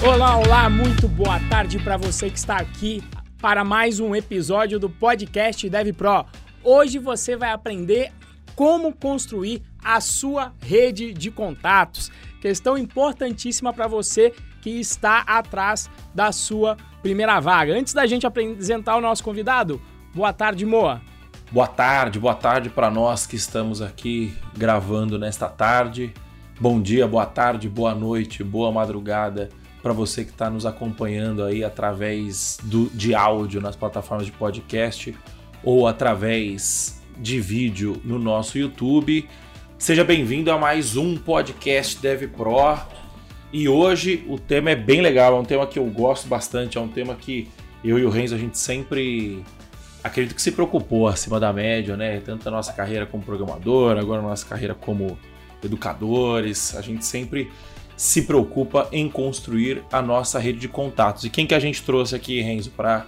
Olá, olá, muito boa tarde para você que está aqui para mais um episódio do podcast Dev Pro. Hoje você vai aprender como construir a sua rede de contatos. Questão importantíssima para você que está atrás da sua primeira vaga. Antes da gente apresentar o nosso convidado, boa tarde, Moa. Boa tarde, boa tarde para nós que estamos aqui gravando nesta tarde. Bom dia, boa tarde, boa noite, boa madrugada para você que está nos acompanhando aí através do, de áudio nas plataformas de podcast ou através de vídeo no nosso YouTube. Seja bem-vindo a mais um podcast Dev Pro. E hoje o tema é bem legal, é um tema que eu gosto bastante, é um tema que eu e o Renzo a gente sempre acredito que se preocupou acima da média, né? Tanto a nossa carreira como programador, agora a nossa carreira como educadores, a gente sempre se preocupa em construir a nossa rede de contatos. E quem que a gente trouxe aqui, Renzo, para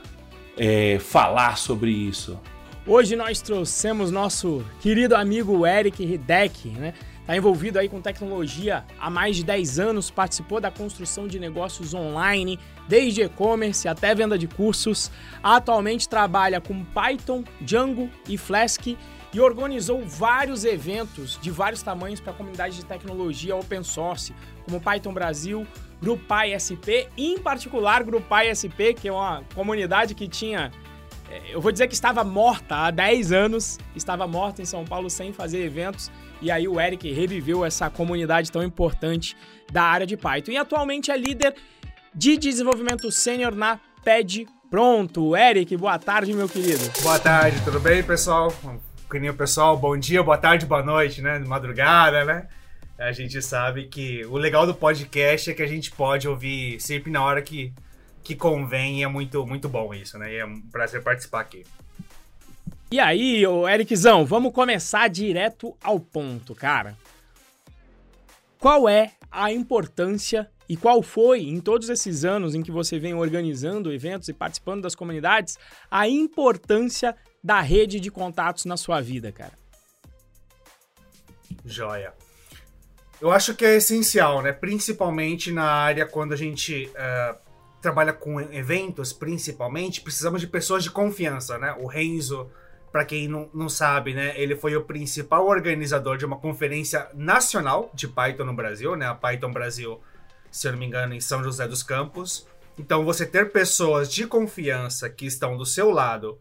é, falar sobre isso? Hoje nós trouxemos nosso querido amigo Eric Hideck, né? Está envolvido aí com tecnologia há mais de 10 anos, participou da construção de negócios online, desde e-commerce até venda de cursos. Atualmente trabalha com Python, Django e Flask e organizou vários eventos de vários tamanhos para a comunidade de tecnologia open source, como Python Brasil, Grupal SP, em particular Grupal SP, que é uma comunidade que tinha é, eu vou dizer que estava morta há 10 anos, estava morta em São Paulo sem fazer eventos, e aí o Eric reviveu essa comunidade tão importante da área de Python. E atualmente é líder de desenvolvimento sênior na PED Pronto. Eric, boa tarde, meu querido. Boa tarde, tudo bem, pessoal? Carinho pessoal, bom dia, boa tarde, boa noite, né? Madrugada, né? A gente sabe que o legal do podcast é que a gente pode ouvir sempre na hora que, que convém e é muito, muito bom isso, né? E é um prazer participar aqui. E aí, ô Ericzão, vamos começar direto ao ponto, cara. Qual é a importância e qual foi, em todos esses anos em que você vem organizando eventos e participando das comunidades, a importância da rede de contatos na sua vida, cara? Joia. Eu acho que é essencial, né? Principalmente na área quando a gente uh, trabalha com eventos, principalmente, precisamos de pessoas de confiança, né? O Renzo, para quem não, não sabe, né? Ele foi o principal organizador de uma conferência nacional de Python no Brasil, né? A Python Brasil, se eu não me engano, em São José dos Campos. Então, você ter pessoas de confiança que estão do seu lado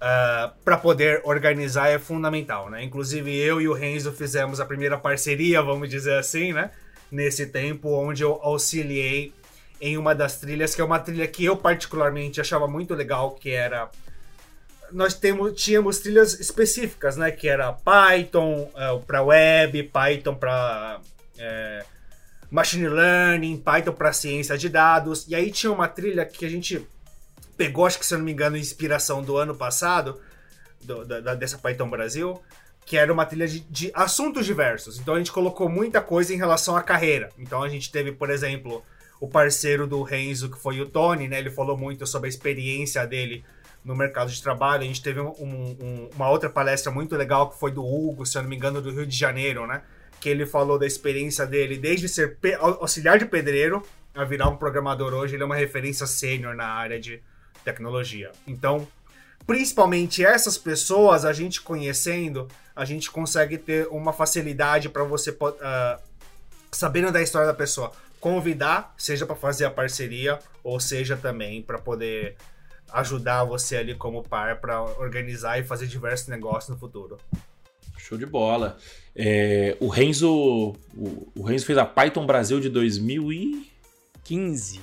uh, ah, para poder organizar é fundamental, né? Inclusive eu e o Renzo fizemos a primeira parceria, vamos dizer assim, né? Nesse tempo onde eu auxiliei em uma das trilhas, que é uma trilha que eu particularmente achava muito legal, que era nós temos, tínhamos trilhas específicas, né? Que era Python uh, é, para web, Python para é, machine learning, Python para ciência de dados. E aí tinha uma trilha que a gente pegou, acho que se eu não me engano, inspiração do ano passado, do, da, dessa Python Brasil, que era uma trilha de, de, assuntos diversos. Então a gente colocou muita coisa em relação à carreira. Então a gente teve, por exemplo, o parceiro do Renzo, que foi o Tony, né? Ele falou muito sobre a experiência dele no mercado de trabalho. A gente teve um, um, uma outra palestra muito legal que foi do Hugo, se eu não me engano, do Rio de Janeiro, né? Que ele falou da experiência dele desde ser auxiliar de pedreiro a virar um programador hoje. Ele é uma referência sênior na área de tecnologia. Então, principalmente essas pessoas, a gente conhecendo, a gente consegue ter uma facilidade para você, uh, sabendo da história da pessoa, convidar, seja para fazer a parceria, ou seja também para poder ajudar você ali como par para organizar e fazer diversos negócios no futuro. Show de bola. É, o Renzo o, o Renzo fez a Python Brasil de 2015.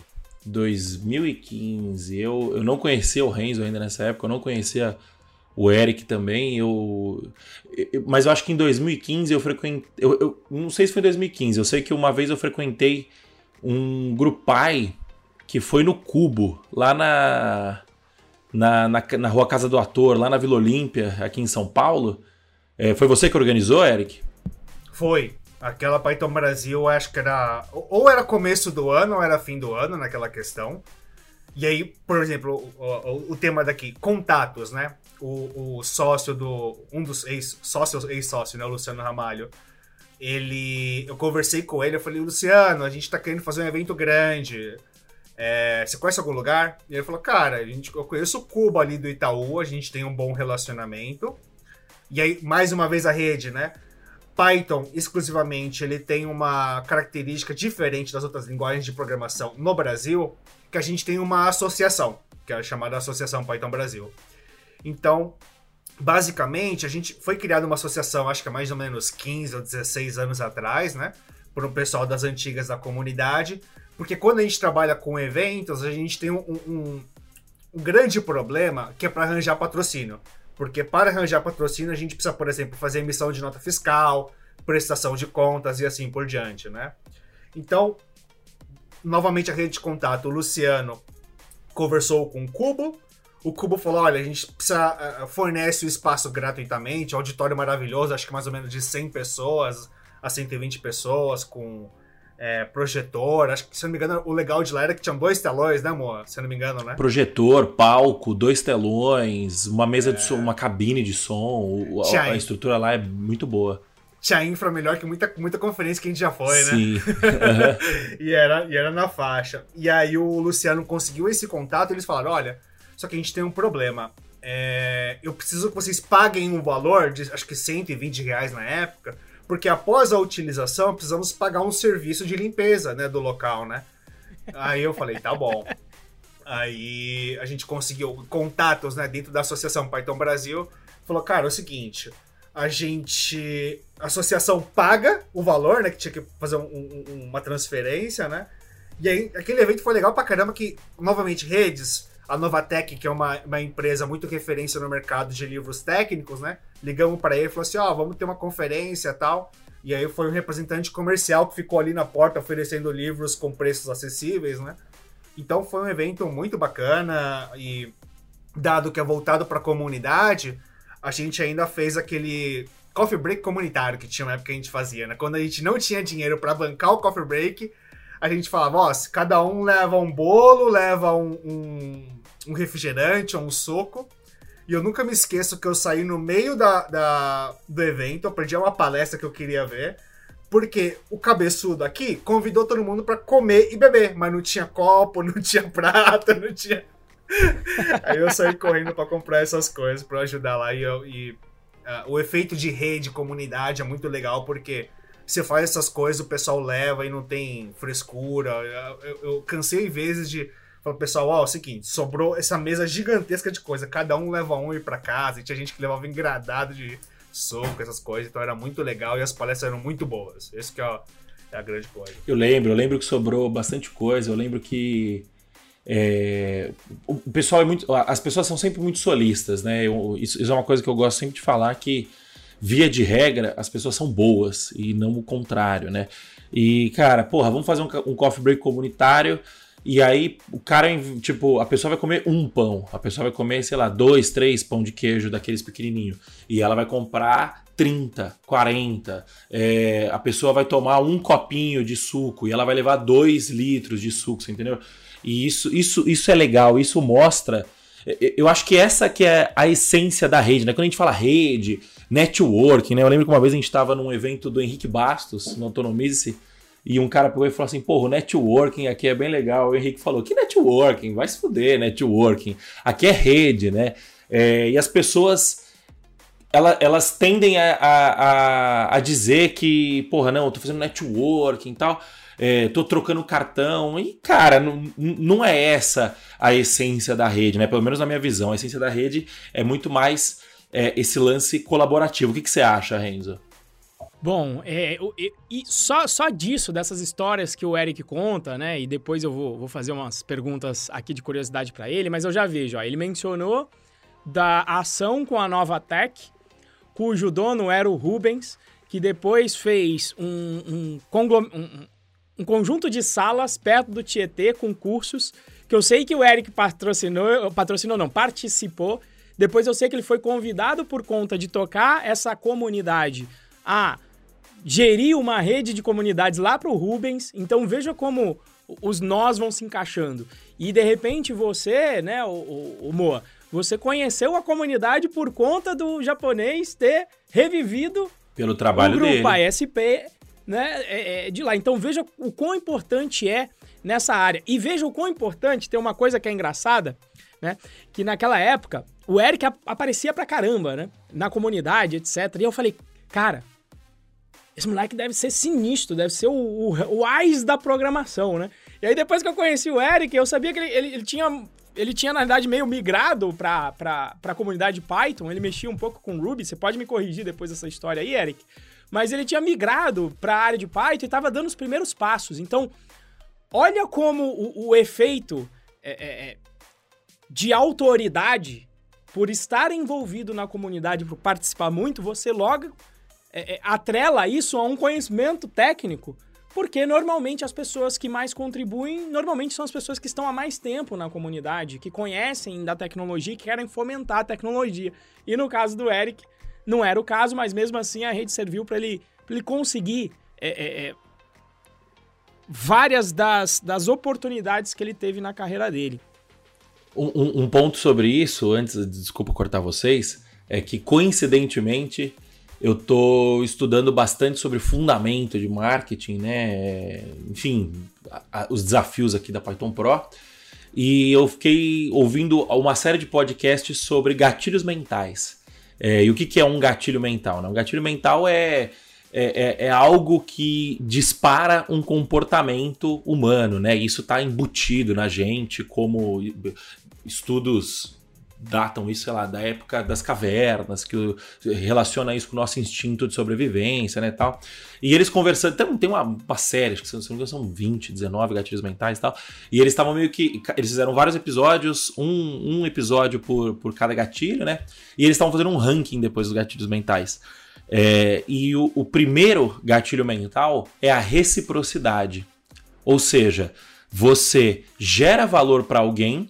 2015. Eu, eu não conhecia o Renzo ainda nessa época, eu não conhecia o Eric também. Eu, eu mas eu acho que em 2015 eu frequentei. Eu, eu, não sei se foi em 2015, eu sei que uma vez eu frequentei um grupai que foi no Cubo, lá na, na, na, na Rua Casa do Ator, lá na Vila Olímpia, aqui em São Paulo. É, foi você que organizou, Eric? Foi. Aquela Python Brasil, acho que era. Ou era começo do ano, ou era fim do ano, naquela questão. E aí, por exemplo, o, o, o tema daqui, contatos, né? O, o, sócio do. Um dos ex-sócios, ex-sócio, né? O Luciano Ramalho. ele. Eu conversei com ele, eu falei, Luciano, a gente tá querendo fazer um evento grande. É, você conhece algum lugar? E ele falou, cara, a gente, eu conheço o Cuba ali do Itaú, a gente tem um bom relacionamento. E aí, mais uma vez, a rede, né? Python, exclusivamente, ele tem uma característica diferente das outras linguagens de programação no Brasil, que a gente tem uma associação, que é a chamada Associação Python Brasil. Então, basicamente, a gente foi criada uma associação, acho que há mais ou menos 15 ou 16 anos atrás, né? Por um pessoal das antigas da comunidade. Porque quando a gente trabalha com eventos, a gente tem um, um, um grande problema que é para arranjar patrocínio. Porque para arranjar patrocínio, a gente precisa, por exemplo, fazer emissão de nota fiscal, prestação de contas e assim por diante, né? Então, novamente a rede de contato, o Luciano conversou com o Cubo, o Cubo falou: olha, a gente precisa uh, fornece o espaço gratuitamente, auditório maravilhoso, acho que mais ou menos de 100 pessoas a 120 pessoas, com é, projetor. Acho que, se não me engano, o legal de lá era que tinham dois telões, né, amor? Se não me engano, né? Projetor, palco, dois telões, uma mesa é... de som, uma cabine de som. A, a, estrutura lá é muito boa. Tinha infra melhor que muita, muita conferência que a gente já foi, né? Sim. Uhum. e, era, e era na faixa. E aí o Luciano conseguiu esse contato e eles falaram: olha só que a gente tem um problema. É, eu preciso que vocês paguem um valor de acho que 120 reais na época, porque após a utilização precisamos pagar um serviço de limpeza né, do local, né? Aí eu falei, tá bom. Aí a gente conseguiu contatos né, dentro da Associação Python Brasil. Falou, cara, é o seguinte, a gente. A associação paga o valor, né? Que tinha que fazer um, um, uma transferência, né? E aí, aquele evento foi legal pra caramba que, novamente, redes a Novatec, que é uma, uma empresa muito referência no mercado de livros técnicos, né? Ligamos para ele e falou assim: ó, oh, vamos ter uma conferência tal. E aí foi um representante comercial que ficou ali na porta oferecendo livros com preços acessíveis, né? Então foi um evento muito bacana e dado que é voltado para a comunidade, a gente ainda fez aquele coffee break comunitário que tinha uma época que a gente fazia, né? Quando a gente não tinha dinheiro para bancar o coffee break, a gente falava, ó, cada um leva um bolo, leva um, um um refrigerante ou um soco. E eu nunca me esqueço que eu saí no meio da, da, do evento, eu perdi uma palestra que eu queria ver, porque o cabeçudo aqui convidou todo mundo para comer e beber, mas não tinha copo, não tinha prata, não tinha. Aí eu saí correndo para comprar essas coisas para ajudar lá e, eu, e uh, o efeito de rede, comunidade é muito legal porque você faz essas coisas, o pessoal leva e não tem frescura. Eu, eu, cansei vezes de Falou, pessoal, ó, é o seguinte, sobrou essa mesa gigantesca de coisa, cada um leva um e ir pra casa, e tinha gente que levava engradado de soco, essas coisas, então era muito legal e as palestras eram muito boas. Esse que é, é a grande coisa. Eu lembro, eu lembro que sobrou bastante coisa, eu lembro que é, o pessoal é muito. As pessoas são sempre muito solistas, né? Eu, isso, isso, é uma coisa que eu gosto sempre de falar que, via de regra, as pessoas são boas e não o contrário, né? E, cara, porra, vamos fazer um, um coffee break comunitário. E aí o cara, tipo, a pessoa vai comer um pão, a pessoa vai comer, sei lá, dois, três pão de queijo daqueles pequenininho. E ela vai comprar 30, 40. É, a pessoa vai tomar um copinho de suco e ela vai levar dois litros de suco, você entendeu? E isso, isso, isso é legal, isso mostra. Eu acho que essa que é a essência da rede, né? Quando a gente fala rede, networking, né? Eu lembro que uma vez a gente estava num evento do Henrique Bastos, no Autonomize, e um cara pegou e falou assim: porra, networking aqui é bem legal. O Henrique falou: que networking? Vai se fuder, networking. Aqui é rede, né? É, e as pessoas. Elas tendem a, a, a, dizer que, porra, não, eu tô fazendo networking e tal, é, tô trocando cartão. E, cara, não, não é essa a essência da rede, né? Pelo menos na minha visão. A essência da rede é muito mais é, esse lance colaborativo. O que, que você acha, Renzo? Bom, é, e só, só disso, dessas histórias que o Eric conta, né? E depois eu vou, vou fazer umas perguntas aqui de curiosidade para ele, mas eu já vejo, ó, ele mencionou da ação com a Nova Tech, cujo dono era o Rubens, que depois fez um, um, um, um conjunto de salas perto do Tietê com cursos, que eu sei que o Eric patrocinou, patrocinou não, participou. Depois eu sei que ele foi convidado por conta de tocar essa comunidade a gerir uma rede de comunidades lá para o Rubens. Então veja como os nós vão se encaixando. E de repente você, né, o, o, o Moa, você conheceu a comunidade por conta do japonês ter revivido Pelo trabalho o grupo dele. ASP né, é, é de lá. Então veja o quão importante é nessa área. E veja o quão importante, tem uma coisa que é engraçada, né? Que naquela época, o Eric aparecia pra caramba, né? Na comunidade, etc. E eu falei, cara, esse moleque deve ser sinistro, deve ser o, o, o AIS da programação, né? E aí depois que eu conheci o Eric, eu sabia que ele, ele, ele tinha ele tinha, na verdade, meio migrado para a comunidade Python. Ele mexia um pouco com Ruby. Você pode me corrigir depois dessa história aí, Eric. Mas ele tinha migrado para a área de Python e estava dando os primeiros passos. Então, olha como o, o efeito é, é, é de autoridade por estar envolvido na comunidade, por participar muito, você logo é, é, atrela isso a um conhecimento técnico, porque normalmente as pessoas que mais contribuem, normalmente são as pessoas que estão há mais tempo na comunidade, que conhecem da tecnologia e querem fomentar a tecnologia. E no caso do Eric, não era o caso, mas mesmo assim a rede serviu para ele, ele conseguir é, é, é, várias das, das oportunidades que ele teve na carreira dele. Um, um, ponto sobre isso, antes, desculpa cortar vocês, é que coincidentemente eu tô estudando bastante sobre fundamento de marketing, né? Enfim, a, a, os desafios aqui da Python Pro. E eu fiquei ouvindo uma série de podcasts sobre gatilhos mentais. É, e o que, que é um gatilho mental? Né? Um gatilho mental é, é, é, é algo que dispara um comportamento humano, né? Isso está embutido na gente como estudos datam isso, sei lá, da época das cavernas, que relaciona isso com o nosso instinto de sobrevivência, né, tal. E eles conversando, tem, uma, uma série, acho que são, são 20, 19 gatilhos mentais e tal, e eles estavam meio que, eles fizeram vários episódios, um, um episódio por, por cada gatilho, né, e eles estavam fazendo um ranking depois dos gatilhos mentais. É, e o, o primeiro gatilho mental é a reciprocidade, ou seja, você gera valor para alguém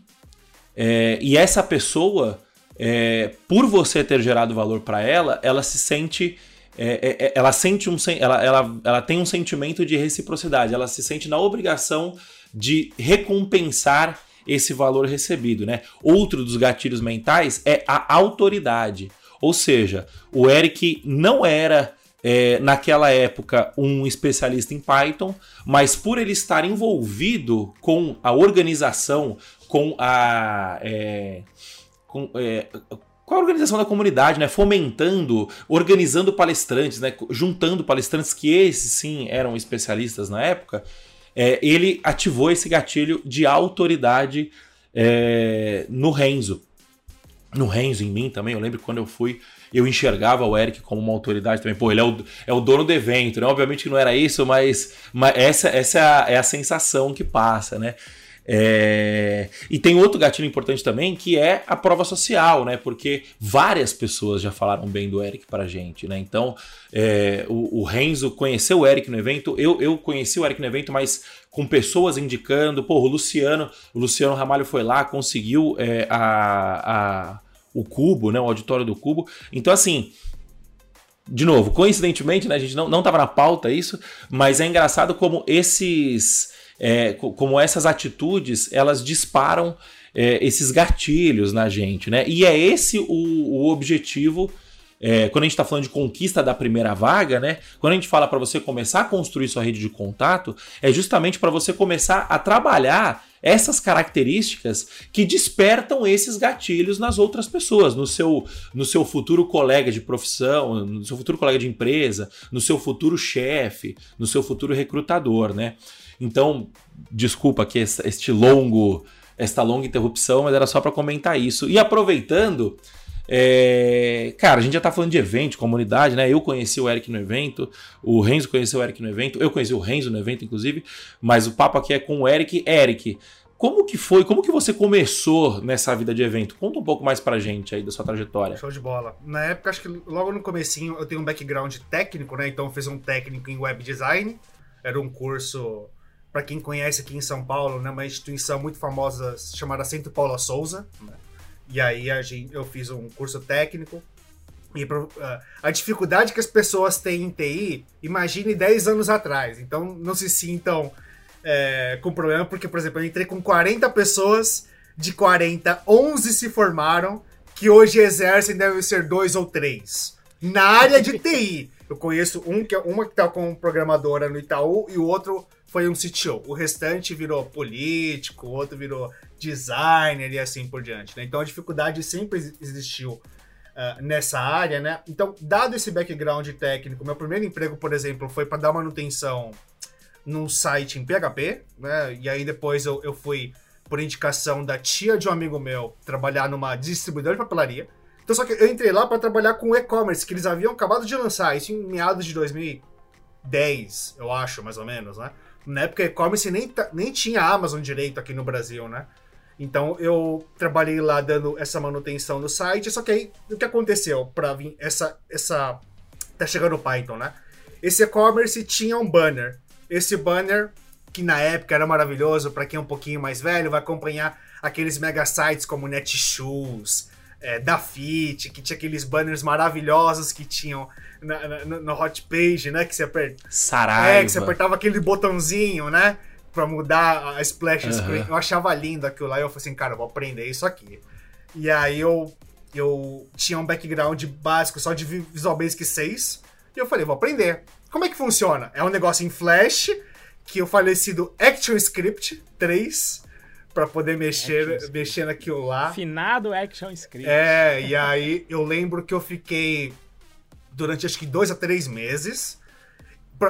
é, e essa pessoa, é, por você ter gerado valor para ela, ela se sente. É, é, é ela sente um. Ela, ela, ela tem um sentimento de reciprocidade. Ela se sente na obrigação de recompensar esse valor recebido, né? Outro dos gatilhos mentais é a autoridade. Ou seja, o Eric não era é, naquela época um especialista em Python, mas por ele estar envolvido com a organização, com a. É, com, é, com a organização da comunidade, né? Fomentando, organizando palestrantes, né? Juntando palestrantes que esses sim eram especialistas na época. É, ele ativou esse gatilho de autoridade é, no Renzo. No Renzo, em mim também. Eu lembro quando eu fui, eu enxergava o Eric como uma autoridade também. Pô, ele é o, é o dono do evento, né? Obviamente que não era isso, mas, mas essa, essa é a, é a sensação que passa, né? É... E tem outro gatilho importante também, que é a prova social, né? Porque várias pessoas já falaram bem do Eric pra gente, né? Então, é... o, o Renzo conheceu o Eric no evento, eu, eu conheci o Eric no evento, mas com pessoas indicando, pô, o Luciano, o Luciano Ramalho foi lá, conseguiu é, a, a, o cubo, né? O auditório do cubo. Então, assim, de novo, coincidentemente, né, a gente não, não tava na pauta isso, mas é engraçado como esses é, como essas atitudes elas disparam é, esses gatilhos na gente, né? E é esse o, o objetivo. É, quando a gente está falando de conquista da primeira vaga, né? Quando a gente fala para você começar a construir sua rede de contato, é justamente para você começar a trabalhar essas características que despertam esses gatilhos nas outras pessoas, no seu, no seu futuro colega de profissão, no seu futuro colega de empresa, no seu futuro chefe, no seu futuro recrutador, né? Então, desculpa aqui este longo, esta longa interrupção, mas era só para comentar isso. E aproveitando, é... cara, a gente já tá falando de evento, de comunidade, né? Eu conheci o Eric no evento, o Renzo conheceu o Eric no evento, eu conheci o Renzo no evento, inclusive, mas o papo aqui é com o Eric. Eric, como que foi? Como que você começou nessa vida de evento? Conta um pouco mais pra gente aí da sua trajetória. Show de bola. Na época, acho que logo no comecinho eu tenho um background técnico, né? Então eu fiz um técnico em web design. Era um curso para quem conhece aqui em São Paulo, né, uma instituição muito famosa chamada Centro Paulo Souza. Né? E aí a gente, eu fiz um curso técnico. E uh, a dificuldade que as pessoas têm em TI, imagine 10 anos atrás. Então não se sintam é, com problema, porque, por exemplo, eu entrei com 40 pessoas, de 40, 11 se formaram, que hoje exercem, devem ser dois ou três. Na área de TI. Eu conheço um que, uma que tá como programadora no Itaú e o outro foi um CTO. O restante virou político, o outro virou designer e assim por diante. Né? Então a dificuldade sempre existiu uh, nessa área, né? Então, dado esse background técnico, meu primeiro emprego, por exemplo, foi para dar manutenção num site em PHP, né? E aí depois eu, eu fui, por indicação da tia de um amigo meu, trabalhar numa distribuidora de papelaria. Então, só que eu entrei lá para trabalhar com e-commerce, que eles haviam acabado de lançar, isso em meados de 2010, eu acho, mais ou menos, né? Na época, e-commerce nem, nem tinha Amazon direito aqui no Brasil, né? Então, eu trabalhei lá dando essa manutenção no site, só que aí, o que aconteceu para vir essa, essa... Tá chegando o Python, né? Esse e-commerce tinha um banner. Esse banner, que na época era maravilhoso, para quem é um pouquinho mais velho, vai acompanhar aqueles mega sites como Netshoes, é, da Fit, que tinha aqueles banners maravilhosos que tinham na, na, no hot page, né? Que você aperta. Saraiva. É, que você apertava aquele botãozinho, né? Pra mudar a splash uhum. screen. Eu achava lindo aquilo lá. E eu falei assim, cara, eu vou aprender isso aqui. E aí eu, eu tinha um background básico só de Visual Basic 6. E eu falei, vou aprender. Como é que funciona? É um negócio em Flash, que o falecido ActionScript 3 para poder mexer, mexer naquilo lá. Finado Action Script. É, e aí eu lembro que eu fiquei durante acho que dois a três meses.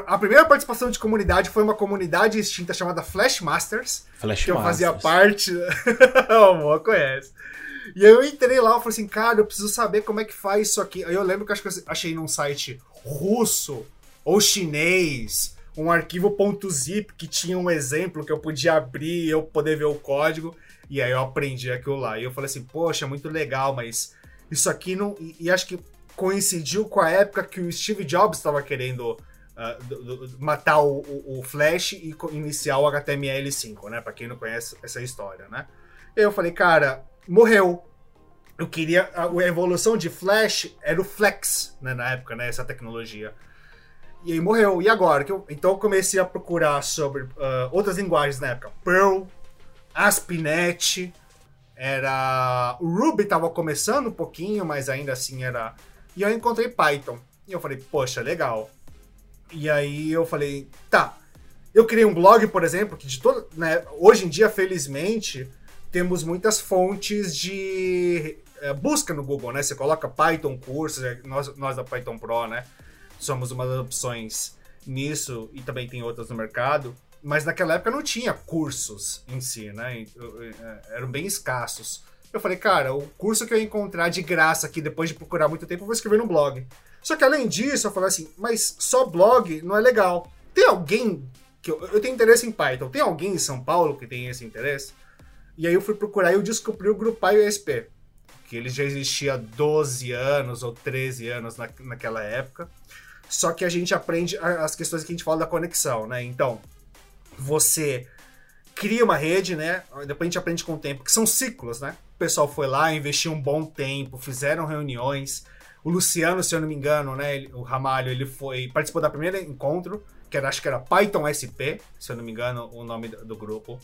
A primeira participação de comunidade foi uma comunidade extinta chamada Flash Masters. Flash que Masters. eu fazia parte. o amor conhece. E aí eu entrei lá e falei assim, cara, eu preciso saber como é que faz isso aqui. Aí eu lembro que acho que eu achei num site russo ou chinês um arquivo .zip que tinha um exemplo que eu podia abrir e eu poder ver o código. E aí eu aprendi aquilo lá. E eu falei assim, poxa, muito legal, mas isso aqui não. E, e acho que coincidiu com a época que o Steve Jobs estava querendo uh, matar o, o, o, Flash e iniciar o HTML5, né? Para quem não conhece essa história, né? Eu falei, cara, morreu. Eu queria. A, a evolução de Flash era o Flex, né, na época, né? Essa tecnologia. E aí morreu. E agora? Eu, então eu comecei a procurar sobre uh, outras linguagens na época. Perl, ASP.NET, era... O Ruby estava começando um pouquinho, mas ainda assim era... E eu encontrei Python. E eu falei, poxa, legal. E aí eu falei, tá. Eu criei um blog, por exemplo, que de todo... Né, hoje em dia, felizmente, temos muitas fontes de é, busca no Google, né? Você coloca Python cursos, nós, nós da Python Pro, né? Somos uma das opções nisso e também tem outras no mercado. Mas naquela época não tinha cursos em si, né? É, eram bem escassos. Eu falei, cara, o curso que eu encontrar de graça aqui depois de procurar muito tempo, eu vou escrever no blog. Só que além disso, eu falei assim, mas só blog não é legal. Tem alguém que eu, eu tenho interesse em Python? Tem alguém em São Paulo que tem esse interesse? E aí eu fui procurar e eu descobri o Grupo IOSP, que ele já existia há 12 anos ou 13 anos na, naquela época. Só que a gente aprende as questões que a gente fala da conexão, né? Então, você cria uma rede, né? Depois a gente aprende com o tempo, que são ciclos, né? O pessoal foi lá, investiu um bom tempo, fizeram reuniões. O Luciano, se eu não me engano, né? o Ramalho, ele foi. participou da primeira encontro, que era, acho que era Python SP, se eu não me engano, o nome do, do grupo.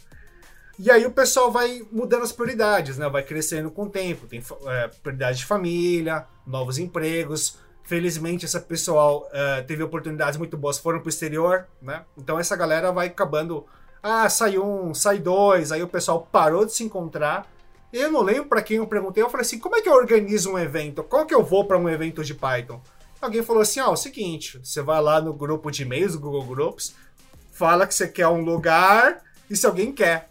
E aí o pessoal vai mudando as prioridades, né? Vai crescendo com o tempo. Tem é, prioridade de família, novos empregos, Felizmente, essa pessoal uh, teve oportunidades muito boas, foram pro exterior, né? Então essa galera vai acabando. Ah, sai um, sai dois, aí o pessoal parou de se encontrar. Eu não lembro para quem eu perguntei, eu falei assim: como é que eu organizo um evento? Qual que eu vou para um evento de Python? Alguém falou assim: ó, oh, o seguinte, você vai lá no grupo de e-mails, Google Groups, fala que você quer um lugar e se alguém quer.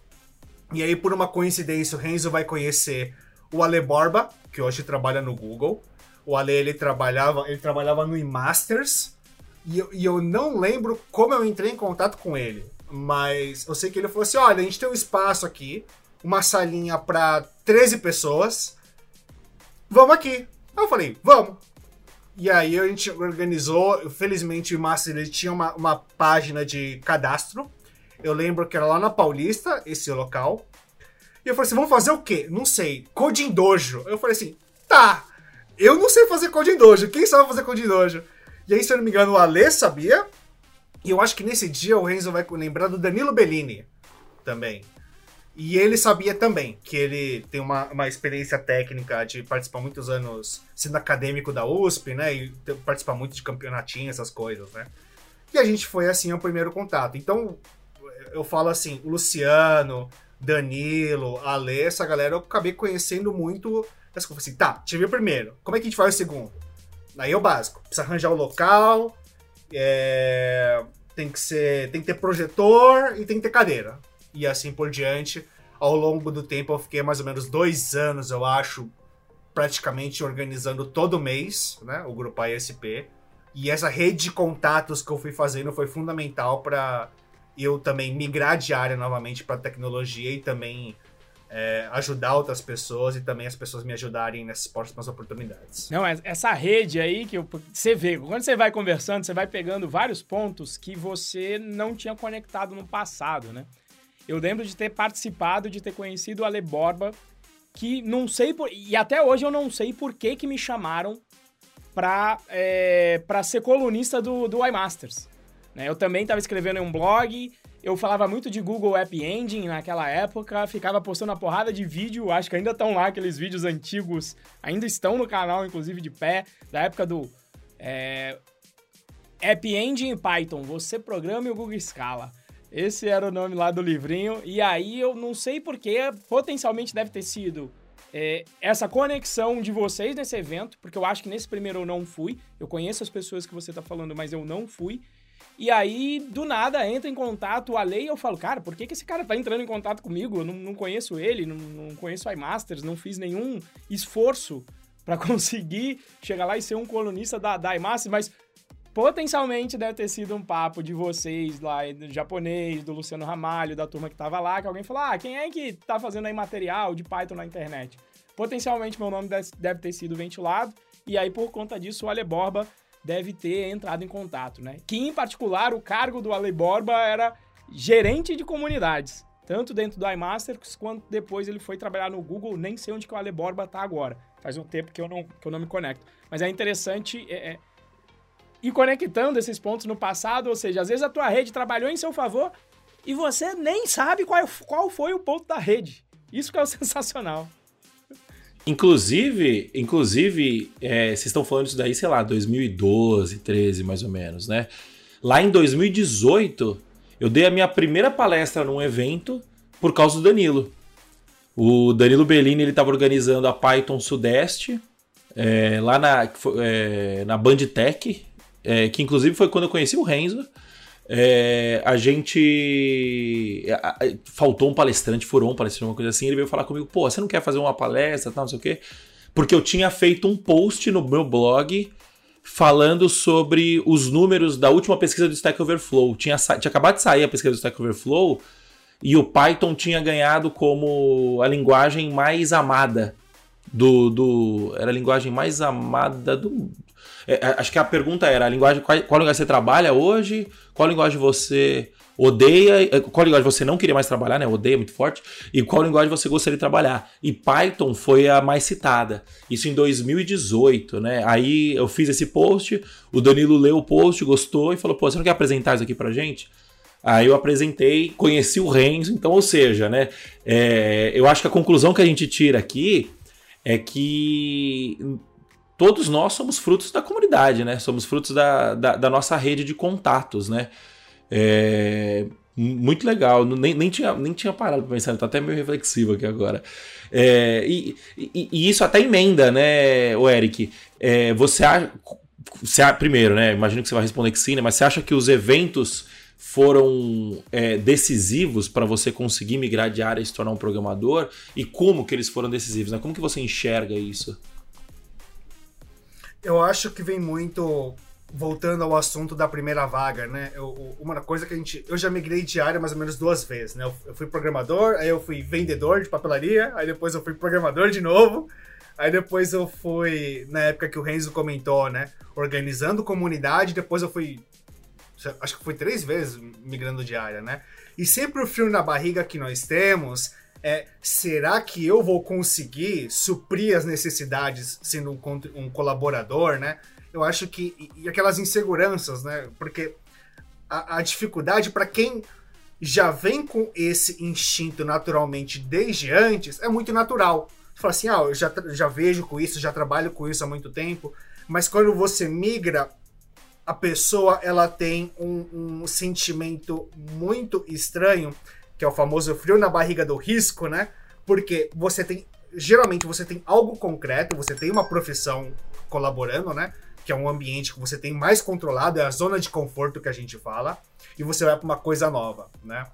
E aí, por uma coincidência, o Renzo vai conhecer o Ale Borba, que hoje trabalha no Google. O Ale, ele trabalhava, ele trabalhava no E-Masters, e, eu, e eu não lembro como eu entrei em contato com ele. Mas eu sei que ele falou assim: olha, a gente tem um espaço aqui, uma salinha para 13 pessoas. Vamos aqui. Aí eu falei, vamos. E aí a gente organizou. Felizmente o Master ele tinha uma, uma página de cadastro. Eu lembro que era lá na Paulista, esse local. E eu falei assim: vamos fazer o quê? Não sei. Coding Dojo. Eu falei assim: tá. Eu não sei fazer Code Dojo. Quem sabe fazer Code Dojo? E aí, se eu não me engano, o Alê sabia. E eu acho que nesse dia o Renzo vai lembrar do Danilo Bellini também. E ele sabia também que ele tem uma, uma experiência técnica de participar muitos anos sendo acadêmico da USP, né? E participar muito de campeonatinho, essas coisas, né? E a gente foi assim ao primeiro contato. Então, eu falo assim, o Luciano, Danilo, Ale, essa galera eu acabei conhecendo muito. Mas eu falei assim, tá, tive o primeiro. Como é que a gente faz o segundo? Aí é o básico. Precisa arranjar o local, é... tem que ser. Tem que ter projetor e tem que ter cadeira e assim por diante. Ao longo do tempo, eu fiquei mais ou menos dois anos, eu acho, praticamente organizando todo mês, né, o grupo ASP. E essa rede de contatos que eu fui fazendo foi fundamental para eu também migrar de área novamente para tecnologia e também é, ajudar outras pessoas e também as pessoas me ajudarem nessas próximas oportunidades. Não, essa rede aí que eu, você vê, quando você vai conversando, você vai pegando vários pontos que você não tinha conectado no passado, né? Eu lembro de ter participado, de ter conhecido o Ale Borba, que não sei por. E até hoje eu não sei por que, que me chamaram pra, é, ser colunista do, do iMasters. Né? Eu também estava escrevendo em um blog, eu falava muito de Google App Engine naquela época, ficava postando uma porrada de vídeo, acho que ainda estão lá aqueles vídeos antigos, ainda estão no canal, inclusive de pé, da época do é, App Engine Python, você programa e o Google escala. Esse era o nome lá do livrinho. E aí eu não sei porquê, potencialmente deve ter sido é, essa conexão de vocês nesse evento, porque eu acho que nesse primeiro eu não fui. Eu conheço as pessoas que você está falando, mas eu não fui. E aí, do nada, entra em contato a lei e eu falo, cara, por que, que esse cara tá entrando em contato comigo? Eu não, não conheço ele, não, não conheço o iMasters, não fiz nenhum esforço para conseguir chegar lá e ser um colunista da, da iMasters, mas Potencialmente deve ter sido um papo de vocês lá, do japonês, do Luciano Ramalho, da turma que tava lá, que alguém falou: ah, quem é que tá fazendo aí material de Python na internet? Potencialmente meu nome deve ter sido ventilado, e aí por conta disso o Ale Borba deve ter entrado em contato, né? Que em particular o cargo do Ale Borba era gerente de comunidades, tanto dentro do iMasters quanto depois ele foi trabalhar no Google, nem sei onde que o Ale Borba tá agora. Faz um tempo que eu não, que eu não me conecto. Mas é interessante. É, é, e conectando esses pontos no passado, ou seja, às vezes a tua rede trabalhou em seu favor e você nem sabe qual, qual foi o ponto da rede. Isso que é o sensacional. Inclusive, inclusive, é, vocês estão falando isso daí, sei lá, 2012, 13 mais ou menos, né? Lá em 2018, eu dei a minha primeira palestra num evento por causa do Danilo. O Danilo Bellini ele estava organizando a Python Sudeste é, lá na, é, na Bandtech, é, que inclusive foi quando eu conheci o Renzo. É, a gente. faltou um palestrante, furou um palestrante, uma coisa assim. Ele veio falar comigo: pô, você não quer fazer uma palestra, tal, não sei o quê? Porque eu tinha feito um post no meu blog falando sobre os números da última pesquisa do Stack Overflow. Tinha, tinha acabado de sair a pesquisa do Stack Overflow e o Python tinha ganhado como a linguagem mais amada do. do era a linguagem mais amada do, é, é, acho que a pergunta era: a linguagem, qual, qual linguagem você trabalha hoje? Qual linguagem você odeia? É, qual linguagem você não queria mais trabalhar, né? Odeia muito forte. E qual linguagem você gostaria de trabalhar? E Python foi a mais citada. Isso em 2018, né? Aí eu fiz esse post, o Danilo leu o post, gostou e falou: pô, você não quer apresentar isso aqui pra gente? Aí eu apresentei, conheci o Renzo, então, ou seja, né? É, eu acho que a conclusão que a gente tira aqui é que todos nós somos frutos da comunidade, né? Somos frutos da, da, da nossa rede de contatos, né? É, muito legal, nem, nem, tinha, nem tinha parado para pensar, tá até meio reflexivo aqui agora. É, e, e, e, isso até emenda, né, o Eric? É, você acha. Você, primeiro, né? Imagino que você vai responder que sim, né? Mas você acha que os eventos foram é, decisivos para você conseguir migrar de área e se tornar um programador? E como que eles foram decisivos? Né? Como que você enxerga isso? Eu acho que vem muito voltando ao assunto da primeira vaga, né? Eu, uma coisa que a gente. Eu já migrei de área mais ou menos duas vezes, né? Eu, fui programador, aí eu fui vendedor de papelaria, aí depois eu fui programador de novo, aí depois eu fui, na época que o Renzo comentou, né? Organizando comunidade, depois eu fui. Acho que foi três vezes migrando de área, né? E sempre o frio na barriga que nós temos é será que eu vou conseguir suprir as necessidades sendo um, um colaborador, né? Eu acho que. E, aquelas inseguranças, né? Porque a, a dificuldade para quem já vem com esse instinto naturalmente desde antes, é muito natural. Fala assim, ah, eu já, já vejo com isso, já trabalho com isso há muito tempo, mas quando você migra, a pessoa ela tem um, um sentimento muito estranho, que é o famoso frio na barriga do risco, né? Porque você tem, geralmente você tem algo concreto, você tem uma profissão colaborando, né? Que é um ambiente que você tem mais controlado, é a zona de conforto que a gente fala, e você vai para uma coisa nova, né?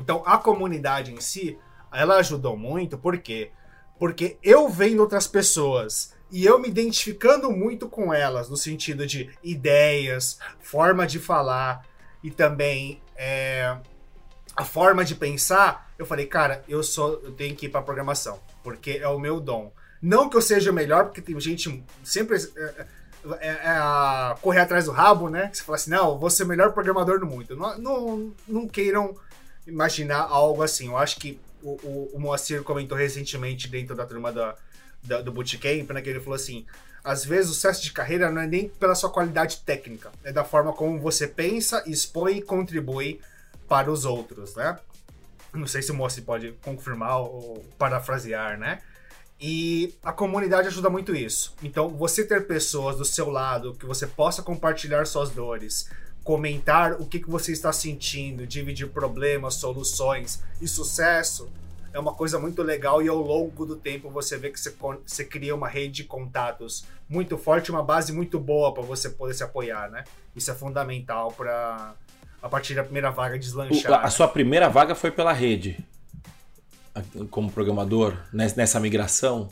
Então a comunidade em si, ela ajudou muito, por quê? Porque eu vendo outras pessoas e eu me identificando muito com elas, no sentido de ideias, forma de falar e também é, a forma de pensar, eu falei, cara, eu só eu tenho que ir para programação, porque é o meu dom. Não que eu seja melhor, porque tem gente sempre é, é, é a correr atrás do rabo, né? Que você fala assim, não, eu vou ser o melhor programador do mundo. Não, não, não queiram imaginar algo assim. Eu acho que o, o, o Moacir comentou recentemente dentro da turma da, da, do Bootcamp, né? Que ele falou assim: às vezes o sucesso de carreira não é nem pela sua qualidade técnica, é da forma como você pensa, expõe e contribui para os outros, né? Não sei se o Moacir pode confirmar ou parafrasear, né? E a comunidade ajuda muito isso. Então, você ter pessoas do seu lado que você possa compartilhar suas dores, comentar o que, que você está sentindo, dividir problemas, soluções e sucesso, é uma coisa muito legal e ao longo do tempo você vê que você, você cria uma rede de contatos muito forte, uma base muito boa para você poder se apoiar, né? Isso é fundamental para a partir da primeira vaga deslanchar. A né? sua primeira vaga foi pela rede, como programador, nessa migração?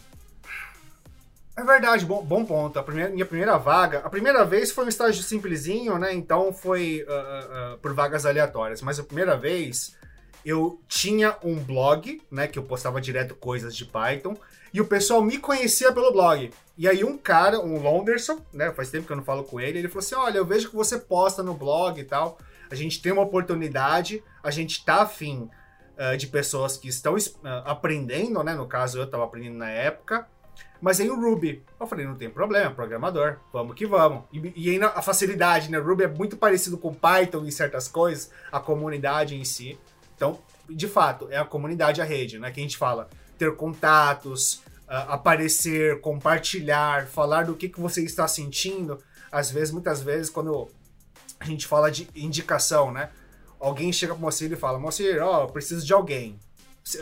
É verdade, bom, bom ponto. A primeira, minha primeira vaga, a primeira vez foi um estágio simplesinho, né? Então foi uh, uh, por vagas aleatórias. Mas a primeira vez eu tinha um blog, né, que eu postava direto coisas de Python, e o pessoal me conhecia pelo blog. E aí um cara, um Londerson, né, faz tempo que eu não falo com ele, ele falou assim: "Olha, eu vejo que você posta no blog e tal. A gente tem uma oportunidade, a gente tá afim uh, de pessoas que estão uh, aprendendo, né? No caso, eu estava aprendendo na época, mas em Ruby. Eu falei, não tem problema, programador, vamos que vamos. E, e ainda a facilidade, né? Ruby é muito parecido com Python em certas coisas, a comunidade em si. Então, de fato, é a comunidade, a rede, né? Que a gente fala ter contatos, uh, aparecer, compartilhar, falar do que, que você está sentindo. Às vezes, muitas vezes, quando a gente fala de indicação, né? Alguém chega pro Moacir e fala, Moacir, ó, preciso de alguém.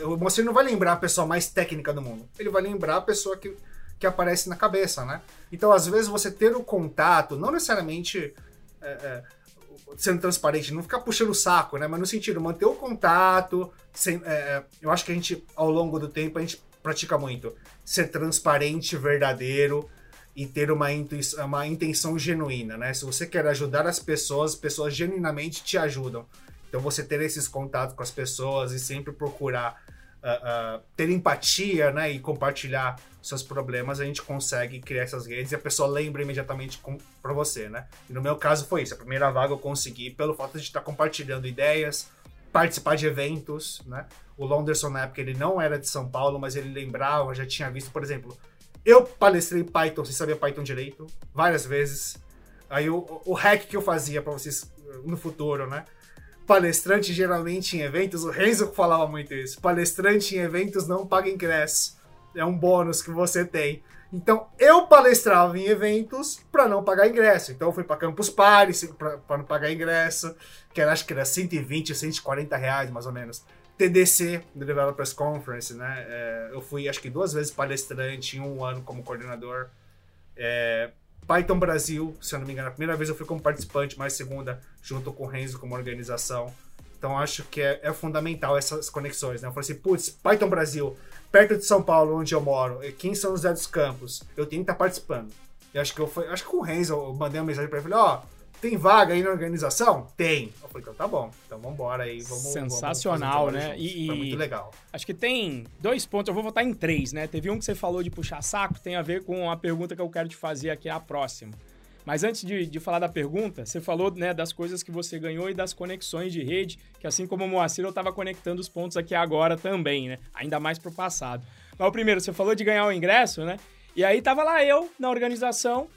O Moacir não vai lembrar a pessoa mais técnica do mundo. Ele vai lembrar a pessoa que, que aparece na cabeça, né? Então, às vezes, você ter o contato, não necessariamente... É, é, sendo transparente, não ficar puxando o saco, né? Mas no sentido, manter o contato. Sem, é, é, eu acho que a gente, ao longo do tempo, a gente pratica muito ser transparente, verdadeiro e ter uma, uma intenção genuína, né? Se você quer ajudar as pessoas, as pessoas genuinamente te ajudam. Então você ter esses contatos com as pessoas e sempre procurar uh, uh, ter empatia, né? E compartilhar seus problemas, a gente consegue criar essas redes e a pessoa lembra imediatamente para você, né? E no meu caso foi isso. A primeira vaga eu consegui pelo fato de estar compartilhando ideias, participar de eventos, né? O Londerson na época ele não era de São Paulo, mas ele lembrava, já tinha visto, por exemplo, eu palestrei Python, sem saber Python direito, várias vezes. Aí o, o hack que eu fazia para vocês no futuro, né? Palestrante geralmente em eventos, o Renzo falava muito isso. Palestrante em eventos não paga ingresso é um bônus que você tem. Então, eu palestrava em eventos para não pagar ingresso. Então, eu fui para Campus Party para não pagar ingresso, que era, acho que era 120, 140 reais, mais ou menos. TDC, Developers Conference, né? É, eu fui, acho que duas vezes palestrante em um ano como coordenador. É, Python Brasil, se eu não me engano, a primeira vez eu fui como participante, mas segunda, junto com o Renzo como organização. Então acho que é, é fundamental essas conexões, né? Eu falei assim, putz, Python Brasil, perto de São Paulo, onde eu moro, aqui em São José dos Campos, eu tenho que estar participando. Eu acho que eu fui, acho que com o Renzo eu mandei uma mensagem para ele, ó, oh, tem vaga aí na organização? Tem. Eu falei, então tá bom. Então vamos embora aí. Vamos, Sensacional, vamos né? E, Foi muito legal. Acho que tem dois pontos, eu vou votar em três, né? Teve um que você falou de puxar saco, tem a ver com a pergunta que eu quero te fazer aqui, a próxima. Mas antes de, de falar da pergunta, você falou né, das coisas que você ganhou e das conexões de rede, que assim como o Moacir, eu estava conectando os pontos aqui agora também, né? Ainda mais para o passado. Mas o primeiro, você falou de ganhar o ingresso, né? E aí tava lá eu, na organização,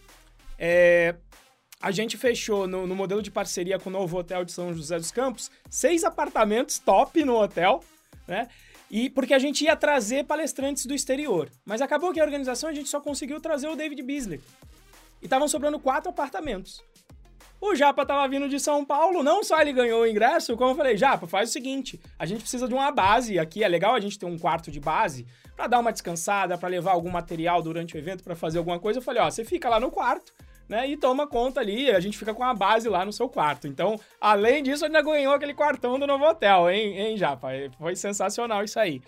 é, a gente fechou no, no, modelo de parceria com o novo hotel de São José dos Campos seis apartamentos top no hotel, né? E porque a gente ia trazer palestrantes do exterior. Mas acabou que a organização a gente só conseguiu trazer o David Beasley. E estavam sobrando quatro apartamentos. O Japa tava vindo de São Paulo, não só ele ganhou o ingresso, como eu falei, Japa, faz o seguinte, a gente precisa de uma base, aqui é legal a gente ter um quarto de base, para dar uma descansada, para levar algum material durante o evento, para fazer alguma coisa. Eu falei, ó, você fica lá no quarto, né, e toma conta ali, a gente fica com a base lá no seu quarto. Então, além disso, ainda ganhou aquele quartão do novo hotel, hein, hein Japa? Foi sensacional isso aí.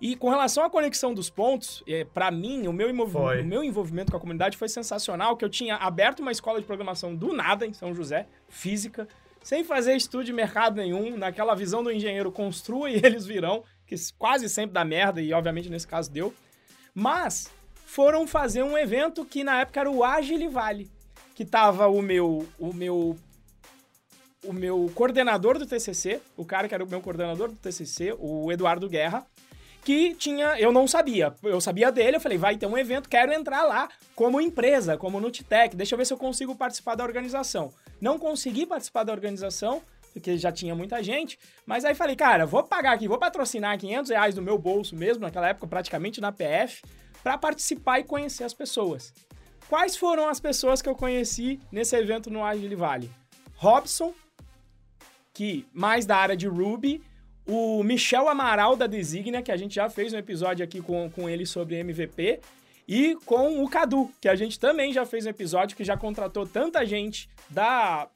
E com relação à conexão dos pontos, é, para mim, o meu, o meu envolvimento com a comunidade foi sensacional, que eu tinha aberto uma escola de programação do nada em São José, física, sem fazer estudo de mercado nenhum, naquela visão do engenheiro, construa e eles virão, que quase sempre dá merda, e obviamente nesse caso deu. Mas foram fazer um evento que na época era o Agile Vale, que tava o meu, o meu o meu coordenador do TCC, o cara que era o meu coordenador do TCC, o Eduardo Guerra, que tinha, eu não sabia. Eu sabia dele, eu falei, vai ter um evento, quero entrar lá como empresa, como Nutitec, deixa eu ver se eu consigo participar da organização. Não consegui participar da organização, porque já tinha muita gente, mas aí falei, cara, vou pagar aqui, vou patrocinar 500 reais do meu bolso mesmo, naquela época praticamente na PF, para participar e conhecer as pessoas. Quais foram as pessoas que eu conheci nesse evento no Agile Valley? Robson, que mais da área de Ruby, o Michel Amaral da Designa, que a gente já fez um episódio aqui com, com ele sobre MVP, e com o Cadu, que a gente também já fez um episódio que já contratou tanta gente da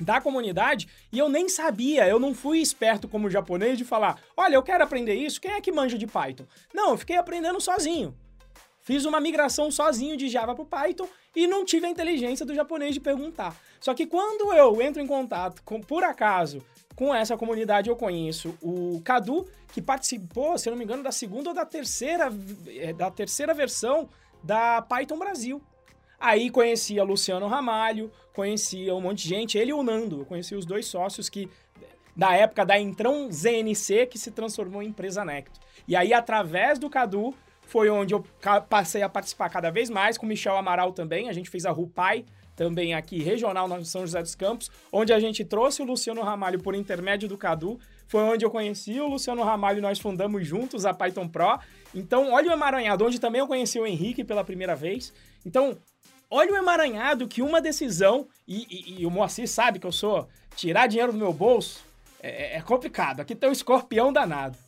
da comunidade e eu nem sabia, eu não fui esperto como japonês de falar, olha, eu quero aprender isso, quem é que manja de Python? Não, eu fiquei aprendendo sozinho. Fiz uma migração sozinho de Java para Python e não tive a inteligência do japonês de perguntar. Só que quando eu entro em contato com, por acaso, com essa comunidade eu conheço o Cadu, que participou, se não me engano, da segunda ou da terceira, é, da terceira versão da Python Brasil. Aí conhecia Luciano Ramalho, conhecia um monte de gente, ele e o Nando, eu conheci os dois sócios que da época da Intrão ZNC que se transformou em empresa Necto. E aí através do Cadu foi onde eu passei a participar cada vez mais com o Michel Amaral também, a gente fez a Rupai, também aqui regional na São José dos Campos, onde a gente trouxe o Luciano Ramalho por intermédio do Cadu. Foi onde eu conheci o Luciano Ramalho e nós fundamos juntos a Python Pro. Então, olha o emaranhado, onde também eu conheci o Henrique pela primeira vez. Então, olha o emaranhado que uma decisão, e, e, e o Moacir sabe que eu sou tirar dinheiro do meu bolso, é, é complicado. Aqui tem um escorpião danado.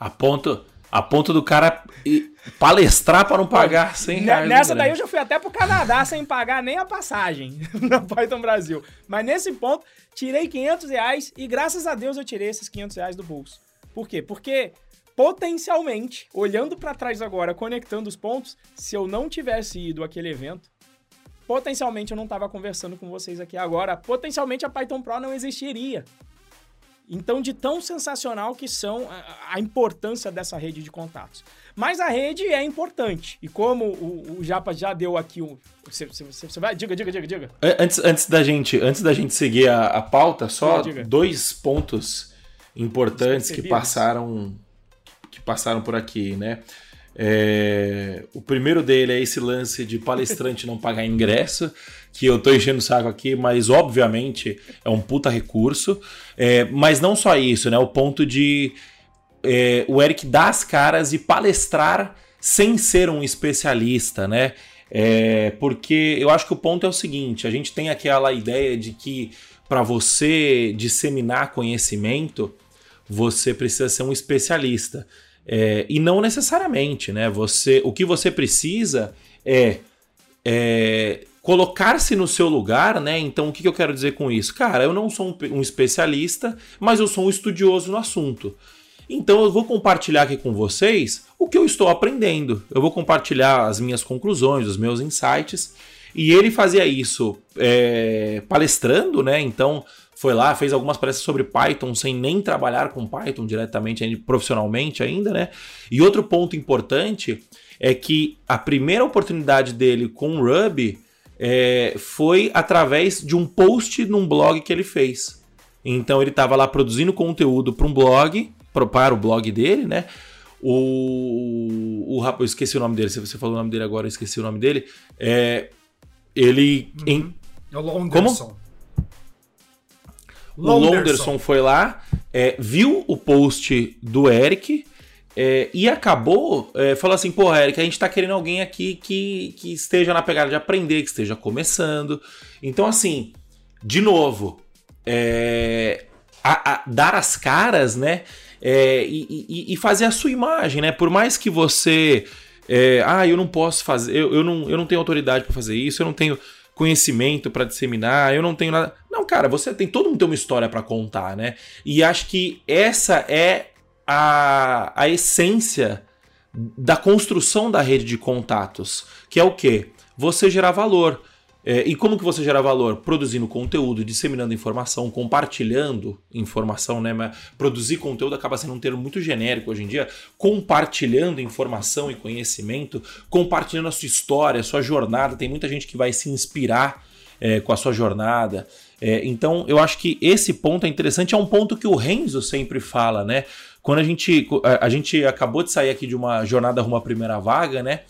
A ponto a ponto do cara palestrar para não pagar 100 reais. Nessa daí eu já fui até pro Canadá sem pagar nem a passagem na Python Brasil. Mas nesse ponto, tirei 500 reais e graças a Deus eu tirei esses 500 reais do bolso. Por quê? Porque potencialmente, olhando para trás agora, conectando os pontos, se eu não tivesse ido àquele evento, potencialmente eu não estava conversando com vocês aqui agora. Potencialmente a Python Pro não existiria. Então, de tão sensacional que são a, a, importância dessa rede de contatos. Mas a rede é importante. E como o, o Japa já deu aqui um. Você, você, você, vai? Diga, diga, diga, diga. Antes, antes, da, gente, antes da gente seguir a, a pauta, só diga, diga. dois pontos importantes que passaram, que passaram por aqui, né? É, o primeiro dele é esse lance de palestrante não pagar ingresso, que eu tô enchendo o saco aqui, mas obviamente é um puta recurso. É, mas não só isso, né? O ponto de é, o Eric dar as caras e palestrar sem ser um especialista, né? É, porque eu acho que o ponto é o seguinte: a gente tem aquela ideia de que para você disseminar conhecimento, você precisa ser um especialista. É, e não necessariamente, né? Você, o que você precisa é, é colocar-se no seu lugar, né? Então, o que, eu quero dizer com isso? Cara, eu não sou um, um especialista, mas eu sou um estudioso no assunto. Então, eu vou compartilhar aqui com vocês o que eu estou aprendendo. Eu vou compartilhar as minhas conclusões, os meus insights. E ele fazia isso é, palestrando, né? Então, foi lá, fez algumas palestras sobre Python sem nem trabalhar com Python diretamente, profissionalmente ainda, né? E outro ponto importante é que a primeira oportunidade dele com Ruby é, foi através de um post num blog que ele fez. Então ele estava lá produzindo conteúdo para um blog, para o blog dele, né? O, o, eu esqueci o nome dele, se você falou o nome dele agora, eu esqueci o nome dele. É, ele uhum. em, É o Londerson. Como? O Londerson foi lá, é, viu o post do Eric é, e acabou, é, falou assim, pô, Eric, a gente tá querendo alguém aqui que, que esteja na pegada de aprender, que esteja começando. Então, assim, de novo, é, a, a, dar as caras, né? É, e, e, e, fazer a sua imagem, né? Por mais que você. É, ah, eu não posso fazer, eu, eu, não, eu não tenho autoridade para fazer isso, eu não tenho conhecimento para disseminar, eu não tenho nada. Não, cara, você tem todo mundo tem uma história para contar, né? E acho que essa é a, a essência da construção da rede de contatos, que é o quê? Você gerar valor. É, e como que você gera valor? Produzindo conteúdo, disseminando informação, compartilhando informação, né? Mas produzir conteúdo acaba sendo um termo muito genérico hoje em dia. Compartilhando informação e conhecimento, compartilhando a sua história, a sua jornada. Tem muita gente que vai se inspirar é, com a sua jornada. É, então, eu acho que esse ponto é interessante. É um ponto que o Renzo sempre fala, né? Quando a gente, a, gente acabou de sair aqui de uma jornada rumo à primeira vaga, né?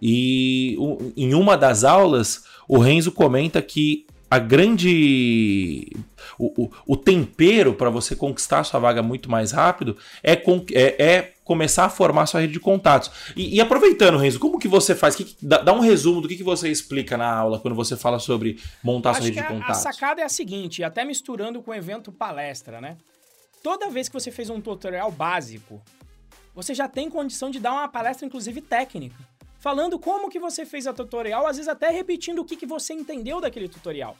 E em uma das aulas, o Renzo comenta que a grande. O, o, o tempero para você conquistar sua vaga muito mais rápido é, é, é, começar a formar sua rede de contatos. E, e aproveitando, Renzo, como que você faz? Que, dá, dá, um resumo do que, que você explica na aula quando você fala sobre montar Acho sua rede de contatos. A sacada é a seguinte, até misturando com o evento palestra, né? Toda vez que você fez um tutorial básico, você já tem condição de dar uma palestra, inclusive técnica, falando como que você fez a tutorial, às vezes até repetindo o que, que você entendeu daquele tutorial.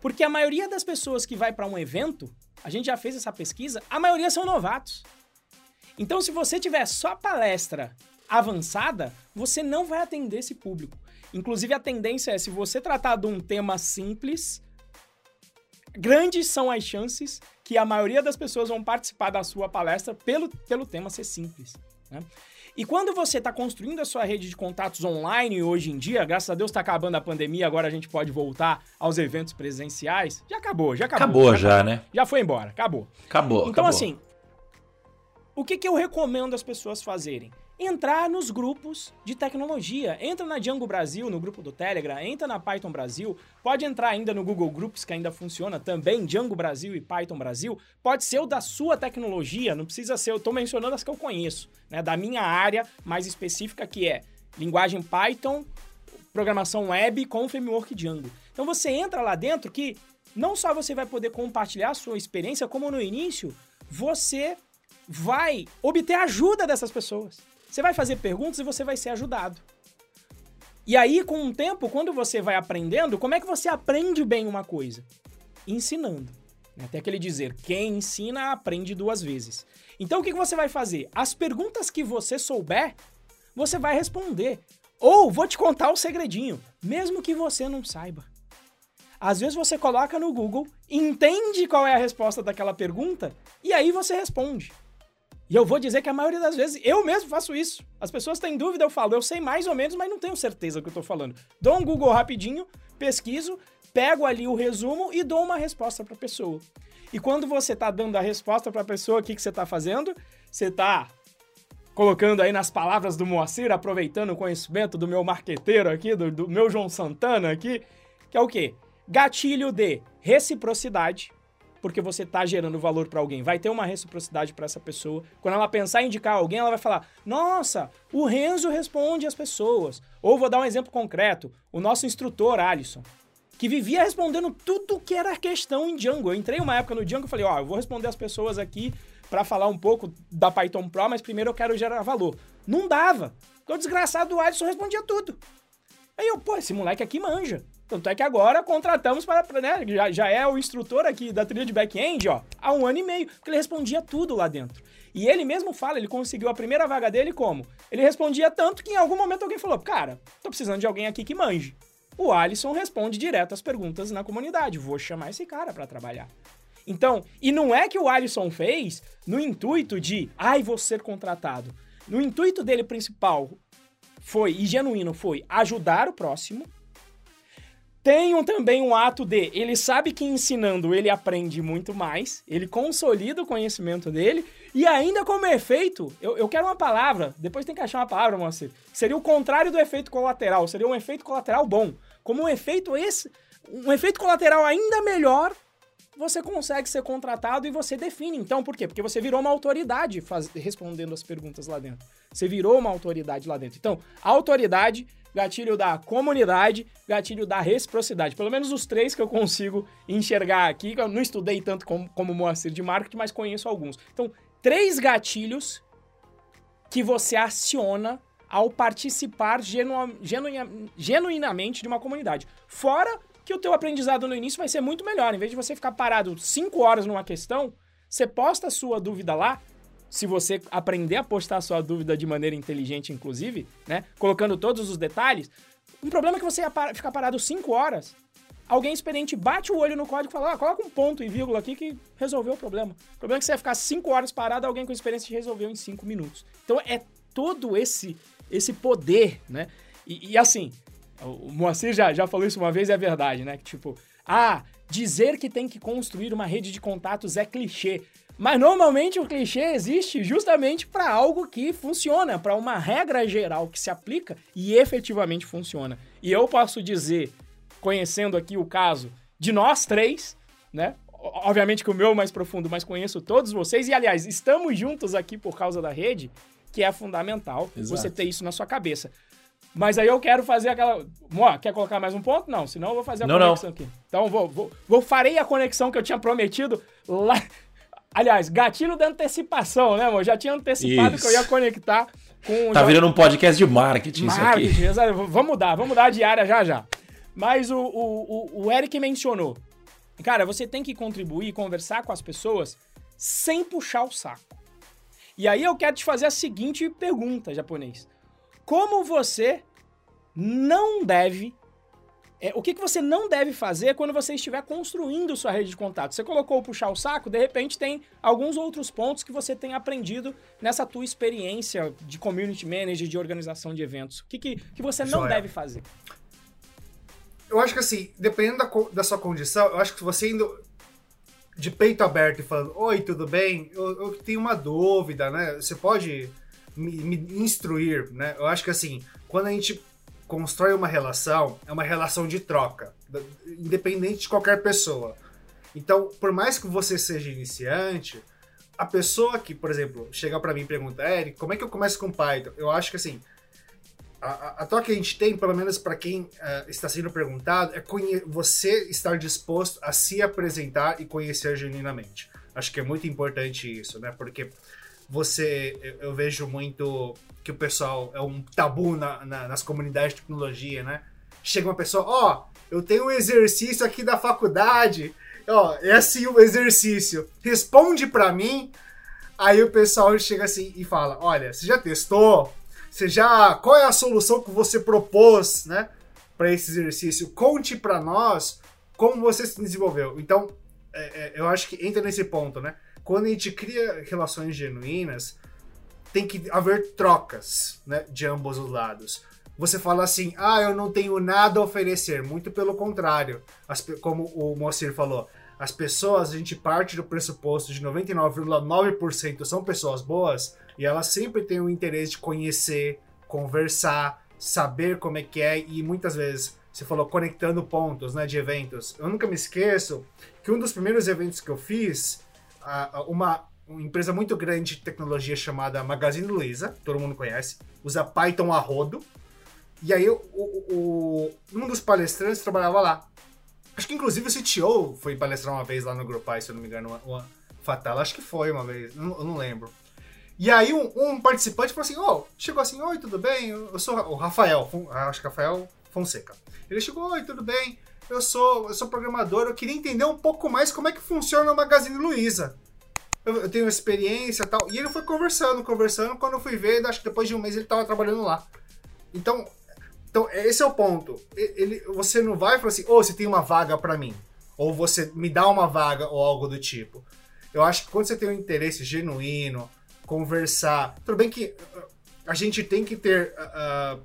Porque a maioria das pessoas que vai para um evento, a gente já fez essa pesquisa, a maioria são novatos. Então, se você tiver só palestra avançada, você não vai atender esse público. Inclusive, a tendência é, se você tratar de um tema simples, grandes são as chances que a maioria das pessoas vão participar da sua palestra pelo, pelo tema ser simples. Né? E quando você está construindo a sua rede de contatos online hoje em dia, graças a Deus está acabando a pandemia, agora a gente pode voltar aos eventos presenciais. Já acabou, já acabou. Acabou já, já né? Já foi embora, acabou. Acabou. Então, acabou. assim, o que, que eu recomendo as pessoas fazerem? Entrar nos grupos de tecnologia. Entra na Django Brasil, no grupo do Telegram, entra na Python Brasil, pode entrar ainda no Google Groups, que ainda funciona também, Django Brasil e Python Brasil. Pode ser o da sua tecnologia, não precisa ser, eu estou mencionando as que eu conheço, né, da minha área mais específica, que é linguagem Python, programação web com framework Django. Então você entra lá dentro que não só você vai poder compartilhar a sua experiência, como no início, você vai obter ajuda dessas pessoas. Você vai fazer perguntas e você vai ser ajudado. E aí, com o tempo, quando você vai aprendendo, como é que você aprende bem uma coisa? Ensinando. Tem aquele dizer, quem ensina aprende duas vezes. Então, o que você vai fazer? As perguntas que você souber, você vai responder. Ou vou te contar o um segredinho, mesmo que você não saiba. Às vezes você coloca no Google, entende qual é a resposta daquela pergunta e aí você responde. E eu vou dizer que a maioria das vezes eu mesmo faço isso. As pessoas têm dúvida, eu falo, eu sei mais ou menos, mas não tenho certeza do que eu tô falando. Dou um Google rapidinho, pesquiso, pego ali o resumo e dou uma resposta para a pessoa. E quando você tá dando a resposta para a pessoa, o que, que você tá fazendo? Você tá colocando aí nas palavras do Moacir, aproveitando o conhecimento do meu marqueteiro aqui, do, do meu João Santana aqui, que é o quê? Gatilho de reciprocidade, porque você está gerando valor para alguém. Vai ter uma reciprocidade para essa pessoa. Quando ela pensar em indicar alguém, ela vai falar: Nossa, o Renzo responde às pessoas. Ou vou dar um exemplo concreto: o nosso instrutor, Alisson, que vivia respondendo tudo que era questão em Django. Eu entrei uma época no Django e falei: Ó, oh, eu vou responder as pessoas aqui para falar um pouco da Python Pro, mas primeiro eu quero gerar valor. Não dava. Então o desgraçado do Alisson respondia tudo. Aí eu, pô, esse moleque aqui manja. Tanto é que agora contratamos para, né, já, já é o instrutor aqui da trilha de back-end, ó, há um ano e meio, porque ele respondia tudo lá dentro. E ele mesmo fala, ele conseguiu a primeira vaga dele como? Ele respondia tanto que em algum momento alguém falou, cara, tô precisando de alguém aqui que manje. O Alisson responde direto as perguntas na comunidade, vou chamar esse cara para trabalhar. Então, e não é que o Alisson fez no intuito de, ai, vou ser contratado. No intuito dele principal foi, e genuíno, foi ajudar o próximo, tem um, também um ato de ele sabe que ensinando ele aprende muito mais, ele consolida o conhecimento dele, e ainda como efeito, eu, eu quero uma palavra, depois tem que achar uma palavra, Moacir, seria o contrário do efeito colateral, seria um efeito colateral bom. Como um efeito esse, um efeito colateral ainda melhor, você consegue ser contratado e você define. Então, por quê? Porque você virou uma autoridade faz... respondendo as perguntas lá dentro. Você virou uma autoridade lá dentro. Então, autoridade, gatilho da comunidade, gatilho da reciprocidade. Pelo menos os três que eu consigo enxergar aqui. Eu não estudei tanto como, como Moacir de marketing, mas conheço alguns. Então, três gatilhos que você aciona ao participar genu... Genu... genuinamente de uma comunidade. Fora que o teu aprendizado no início vai ser muito melhor. Em vez de você ficar parado 5 horas numa questão, você posta a sua dúvida lá, se você aprender a postar sua dúvida de maneira inteligente, inclusive, né? Colocando todos os detalhes. Um problema é que você ficar parado 5 horas. Alguém experiente bate o olho no código e fala: ah, coloca um ponto e vírgula aqui que resolveu o problema. O problema é que você vai ficar 5 horas parado, alguém com experiência resolveu em 5 minutos. Então é todo esse, esse poder, né? E, e assim, o Moacir já, já falou isso uma vez e é verdade, né? Que tipo, ah, dizer que tem que construir uma rede de contatos é clichê. Mas normalmente o clichê existe justamente para algo que funciona, para uma regra geral que se aplica e efetivamente funciona. E eu posso dizer, conhecendo aqui o caso de nós três, né? Obviamente que o meu é mais profundo, mas conheço todos vocês. E aliás, estamos juntos aqui por causa da rede, que é fundamental Exato. você ter isso na sua cabeça. Mas aí eu quero fazer aquela. Moa, quer colocar mais um ponto? Não, senão eu vou fazer a não, conexão não. aqui. Então vou, vou, vou farei a conexão que eu tinha prometido lá. Aliás, gatilho da antecipação, né, amor? Já tinha antecipado isso. que eu ia conectar com. Tá virando um podcast de marketing, marketing isso aqui. Vamos mudar, vamos mudar a diária já já. Mas o, o, o Eric mencionou. Cara, você tem que contribuir, conversar com as pessoas sem puxar o saco. E aí eu quero te fazer a seguinte pergunta, japonês como você não deve. É, o que, que você não deve fazer quando você estiver construindo sua rede de contato? Você colocou o puxar o saco, de repente tem alguns outros pontos que você tem aprendido nessa tua experiência de community manager, de organização de eventos. O que, que, que você não Joia. deve fazer? Eu acho que assim, dependendo da, da sua condição, eu acho que você indo de peito aberto e falando, oi, tudo bem? Eu, eu tenho uma dúvida, né? Você pode me, me instruir, né? Eu acho que assim, quando a gente constrói uma relação, é uma relação de troca, independente de qualquer pessoa. Então, por mais que você seja iniciante, a pessoa que, por exemplo, chega para mim e pergunta, Eric, como é que eu começo com Python? Eu acho que assim, a, a troca que a gente tem, pelo menos para quem uh, está sendo perguntado, é você estar disposto a se apresentar e conhecer genuinamente. Acho que é muito importante isso, né? Porque você eu, eu, vejo muito que o pessoal é um tabu na, na, nas comunidades de tecnologia, né? Chega uma pessoa, ó, oh, eu tenho um exercício aqui da faculdade, ó, é assim o exercício, responde para mim. Aí o pessoal chega assim e fala, olha, você já testou? Você já, qual é a solução que você propôs, né, para esse exercício? Conte para nós como você se desenvolveu. Então, é, é, eu acho que entra nesse ponto, né? quando a gente cria relações genuínas, tem que haver trocas, né, de ambos os lados. Você fala assim, ah, eu não tenho nada a oferecer. Muito pelo contrário. As, como o Moacir falou, as pessoas, a gente parte do pressuposto de 99,9% são pessoas boas e elas sempre têm o interesse de conhecer, conversar, saber como é que é e muitas vezes você falou conectando pontos, né, de eventos. Eu nunca me esqueço que um dos primeiros eventos que eu fiz uma, uma empresa muito grande de tecnologia chamada Magazine Luiza, todo mundo conhece, usa Python a rodo. E aí o, o, um dos palestrantes trabalhava lá. Acho que inclusive o CTO foi palestrar uma vez lá no Grupal, se eu não me engano, uma, uma Fatal, acho que foi uma vez, não, eu não lembro. E aí um, um, participante falou assim, oh, chegou assim, oi, tudo bem? Eu sou o Rafael, acho que Rafael Fonseca. Ele chegou, oi, tudo bem? eu sou, eu sou programador, eu queria entender um pouco mais como é que funciona o Magazine Luiza. Eu, tenho experiência e tal. E ele foi conversando, conversando. Quando eu fui ver, acho que depois de um mês ele estava trabalhando lá. Então, então, esse é o ponto. Ele, você não vai falar assim, ou oh, você tem uma vaga para mim. Ou você me dá uma vaga, ou algo do tipo. Eu acho que quando você tem um interesse genuíno, conversar. Tudo bem que uh, a gente tem que ter uh,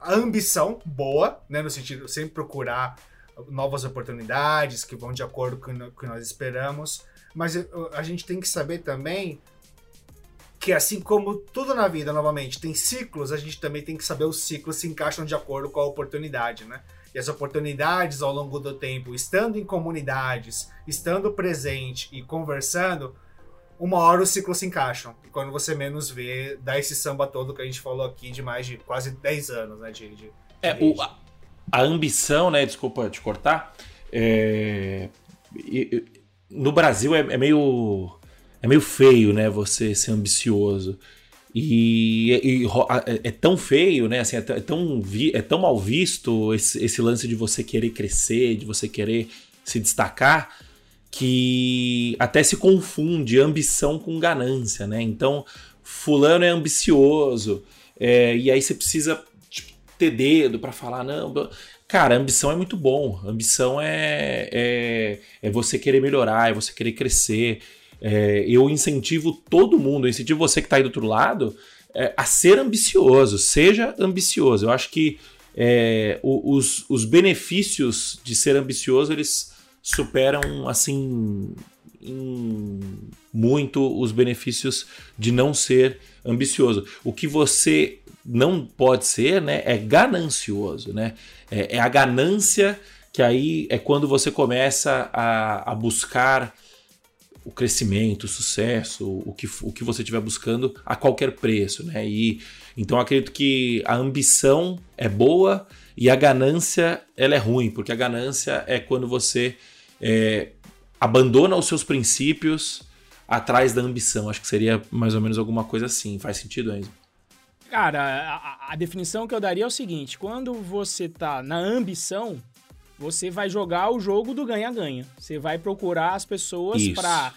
a ambição boa, né? No sentido sempre procurar novas oportunidades que vão de acordo com o que nós esperamos, mas a gente tem que saber também que assim como tudo na vida, novamente, tem ciclos, a gente também tem que saber os ciclos se encaixam de acordo com a oportunidade, né? e as oportunidades ao longo do tempo, estando em comunidades, estando presente e conversando, uma hora os ciclos se encaixam. E quando você menos vê, dá esse samba todo que a gente falou aqui de mais de quase 10 anos, né, de, de, é, o, a, a, ambição, né, desculpa te cortar, é, no Brasil é, é, meio é meio feio, né, você ser ambicioso. E, e, é, é tão feio, né? Assim, é, tão, é tão mal visto esse, esse lance de você querer crescer, de você querer se destacar, que até se confunde ambição com ganância, né? Então, fulano é ambicioso, é, e aí você precisa tipo, ter dedo para falar, não. Cara, ambição é muito bom. Ambição é, é, é você querer melhorar, é você querer crescer. É, eu incentivo todo mundo, eu incentivo você que está aí do outro lado é, a ser ambicioso, seja ambicioso. Eu acho que é, os, os benefícios de ser ambicioso eles superam assim muito os benefícios de não ser ambicioso. O que você não pode ser, né, é ganancioso, né? É, é a ganância que aí é quando você começa a, a buscar o crescimento, o sucesso, o que, o que você estiver buscando a qualquer preço, né? E então acredito que a ambição é boa e a ganância ela é ruim, porque a ganância é quando você é, abandona os seus princípios atrás da ambição. Acho que seria mais ou menos alguma coisa assim. Faz sentido, Enzo? Cara, a, a definição que eu daria é o seguinte: quando você tá na ambição, você vai jogar o jogo do ganha-ganha. Você vai procurar as pessoas para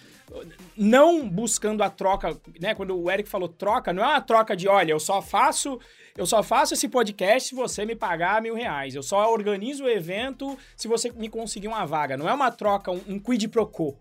não buscando a troca, né? Quando o Eric falou troca, não é uma troca de, olha, eu só faço, eu só faço esse podcast se você me pagar mil reais. Eu só organizo o evento se você me conseguir uma vaga. Não é uma troca, um, um quid pro quo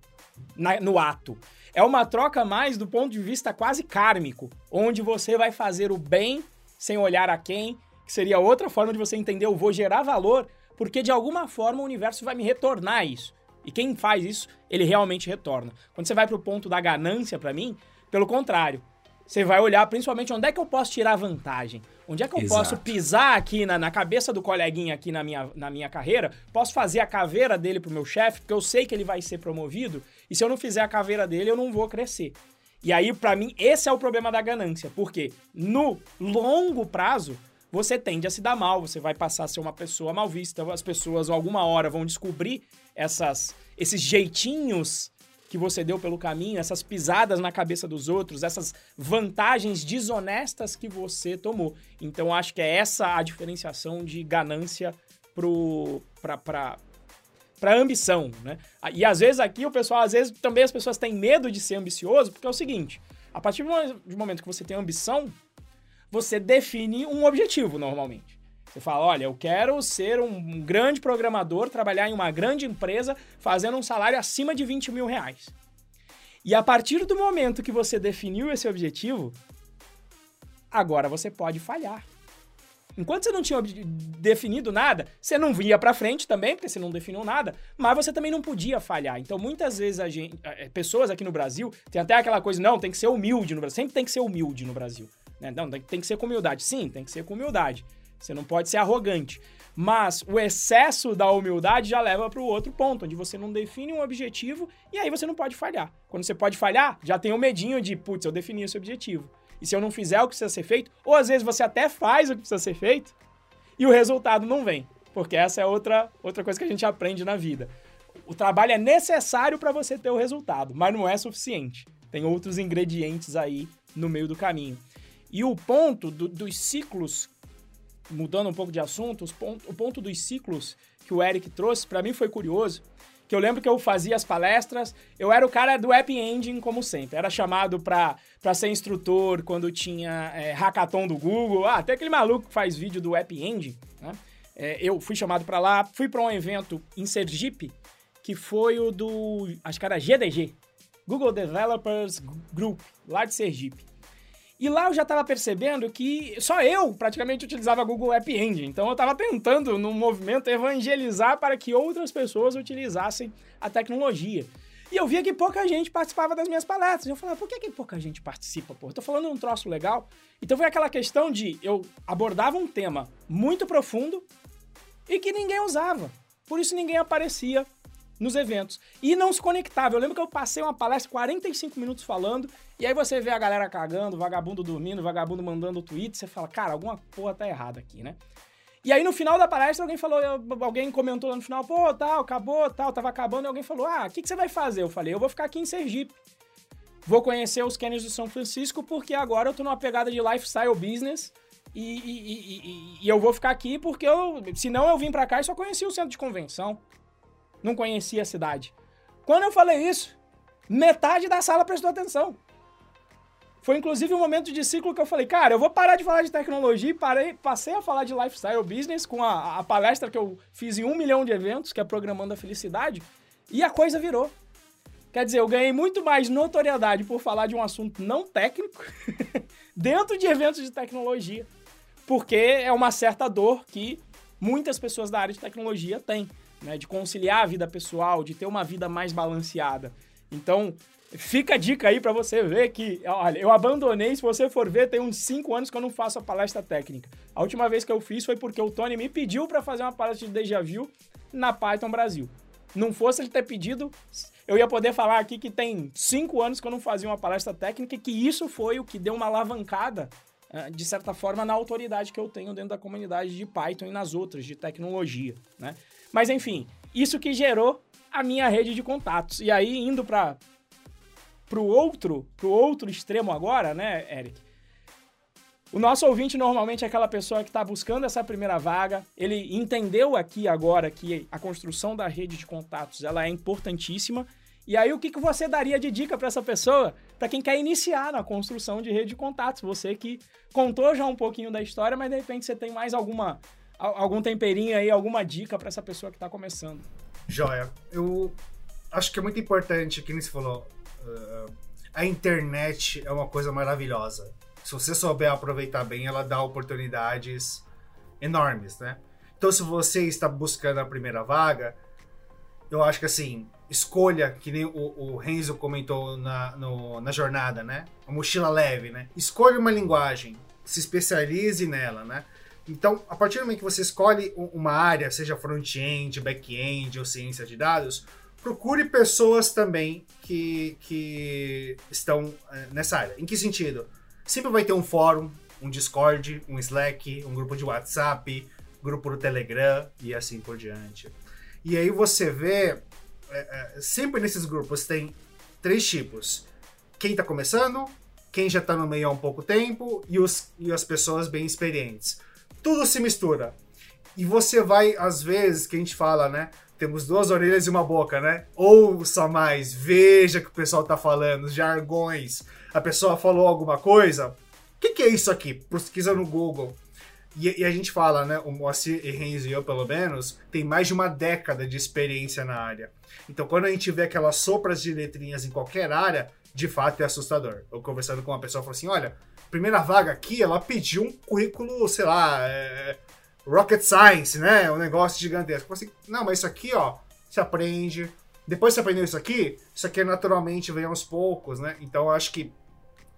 na, no ato. É uma troca mais do ponto de vista quase kármico, onde você vai fazer o bem sem olhar a quem, que seria outra forma de você entender, eu vou gerar valor porque de alguma forma o universo vai me retornar isso. E quem faz isso, ele realmente retorna. Quando você vai para o ponto da ganância, para mim, pelo contrário, você vai olhar principalmente onde é que eu posso tirar vantagem. Onde é que eu Exato. posso pisar aqui na, na, cabeça do coleguinha aqui na minha, na minha carreira? Posso fazer a caveira dele pro meu chefe, porque eu sei que ele vai ser promovido, e se eu não fizer a caveira dele, eu não vou crescer. E aí, para mim, esse é o problema da ganância, porque no longo prazo, você tende a se dar mal, você vai passar a ser uma pessoa mal vista, as pessoas alguma hora vão descobrir essas, esses jeitinhos que você deu pelo caminho, essas pisadas na cabeça dos outros, essas vantagens desonestas que você tomou. Então acho que é essa a diferenciação de ganância pro para para ambição, né? E às vezes aqui o pessoal, às vezes também as pessoas têm medo de ser ambicioso, porque é o seguinte, a partir do momento que você tem ambição, você define um objetivo normalmente. Você fala, olha, eu quero ser um grande programador, trabalhar em uma grande empresa, fazendo um salário acima de 20 mil reais. E a partir do momento que você definiu esse objetivo, agora você pode falhar. Enquanto você não tinha definido nada, você não via para frente também, porque você não definiu nada, mas você também não podia falhar. Então, muitas vezes a gente, é, pessoas aqui no Brasil, tem até aquela coisa, não, tem que ser humilde no Brasil, sempre tem que ser humilde no Brasil. Né? Não, tem que ser com humildade. Sim, tem que ser com humildade. Você não pode ser arrogante. Mas o excesso da humildade já leva para o outro ponto, onde você não define um objetivo e aí você não pode falhar. Quando você pode falhar, já tem o medinho de, putz, eu defini esse objetivo. E se eu não fizer o que precisa ser feito, ou às vezes você até faz o que precisa ser feito e o resultado não vem. Porque essa é outra, outra coisa que a gente aprende na vida. O trabalho é necessário para você ter o resultado, mas não é suficiente. Tem outros ingredientes aí no meio do caminho. E o ponto do, dos ciclos, mudando um pouco de assunto, ponto, o ponto dos ciclos que o Eric trouxe, para mim foi curioso, que eu lembro que eu fazia as palestras, eu era o cara do App Engine, como sempre. Era chamado para ser instrutor quando tinha é, hackathon do Google. Ah, até aquele maluco que faz vídeo do App Engine, né? É, eu fui chamado para lá, fui para um evento em Sergipe, que foi o do, acho que era GDG, Google Developers Group, lá de Sergipe. E lá eu já estava percebendo que só eu praticamente utilizava Google App Engine. Então eu estava tentando, no movimento, evangelizar para que outras pessoas utilizassem a tecnologia. E eu via que pouca gente participava das minhas palestras. Eu falava, por que, que pouca gente participa, pô? Eu tô falando um troço legal. Então foi aquela questão de eu abordava um tema muito profundo e que ninguém usava. Por isso ninguém aparecia nos eventos. E não se conectava. Eu lembro que eu passei uma palestra 45 minutos falando, e aí você vê a galera cagando, vagabundo dormindo, vagabundo mandando tweet, você fala, cara, alguma porra tá errada aqui, né? E aí no final da palestra alguém falou, alguém comentou lá no final, pô, tal, acabou, tal, tava acabando, e alguém falou, ah, o que, que você vai fazer? Eu falei, eu vou ficar aqui em Sergipe. Vou conhecer os canyons do São Francisco, porque agora eu tô numa pegada de lifestyle business, e, e, e, e eu vou ficar aqui porque eu, senão eu vim para cá e só conhecia o centro de convenção não conhecia a cidade. Quando eu falei isso, metade da sala prestou atenção. Foi inclusive um momento de ciclo que eu falei, cara, eu vou parar de falar de tecnologia e parei, passei a falar de lifestyle business com a, a palestra que eu fiz em um milhão de eventos, que é Programando a Felicidade, e a coisa virou. Quer dizer, eu ganhei muito mais notoriedade por falar de um assunto não técnico dentro de eventos de tecnologia. Porque é uma certa dor que muitas pessoas da área de tecnologia têm né? De conciliar a vida pessoal, de ter uma vida mais balanceada. Então, fica a dica aí para você ver que, olha, eu abandonei, se você for ver, tem uns 5 anos que eu não faço a palestra técnica. A última vez que eu fiz foi porque o Tony me pediu para fazer uma palestra de déjà vu na Python Brasil. Não fosse ele ter pedido, eu ia poder falar aqui que tem 5 anos que eu não fazia uma palestra técnica e que isso foi o que deu uma alavancada ah, de certa forma, na autoridade que eu tenho dentro da comunidade de Python e nas outras, de tecnologia, né? Mas enfim, isso que gerou a minha rede de contatos. E aí, indo para o outro, pro outro extremo agora, né, Eric? O nosso ouvinte normalmente é aquela pessoa que está buscando essa primeira vaga. Ele entendeu aqui agora que a construção da rede de contatos ela é importantíssima. E aí, o que, que você daria de dica para essa pessoa? Para quem quer iniciar na construção de rede de contatos. Você que contou já um pouquinho da história, mas de repente você tem mais alguma algum temperinho aí, alguma dica para essa pessoa que está começando? Joia. Eu acho que é muito importante, que nem você falou, uh, a internet é uma coisa maravilhosa. Se você souber aproveitar bem, ela dá oportunidades enormes, né? Então, se você está buscando a primeira vaga, eu acho que assim, escolha, que nem o, o Renzo comentou na, no, na jornada, né? A mochila leve, né? Escolha uma linguagem, se especialize nela, né? Então, a partir do momento que você escolhe uma área, seja front-end, back-end ou ciência de dados, procure pessoas também que, que estão eh, nessa área. Em que sentido? Sempre vai ter um fórum, um Discord, um Slack, um grupo de WhatsApp, grupo do Telegram e assim por diante. E aí você vê, é, é, sempre nesses grupos tem três tipos. Quem está começando, quem já está no meio há um pouco tempo e, os, e as pessoas bem experientes tudo se mistura. E você vai, às vezes, que a gente fala, né? Temos duas orelhas e uma boca, né? Ouça mais, veja o que o pessoal tá falando, jargões. A pessoa falou alguma coisa. O que, que, é isso aqui? Pesquisa no Google. E, e, a gente fala, né? O Moacir e Renzo e eu, pelo menos, tem mais de uma década de experiência na área. Então, quando a gente vê aquelas sopras de letrinhas em qualquer área, de fato é assustador. Eu conversando com uma pessoa, falou assim: olha, primeira vaga aqui, ela pediu um currículo, sei lá, é, Rocket Science, né? Um negócio gigantesco. Assim, não, mas isso aqui, ó, você aprende. Depois você aprendeu isso aqui, isso aqui naturalmente vem aos poucos, né? Então eu acho que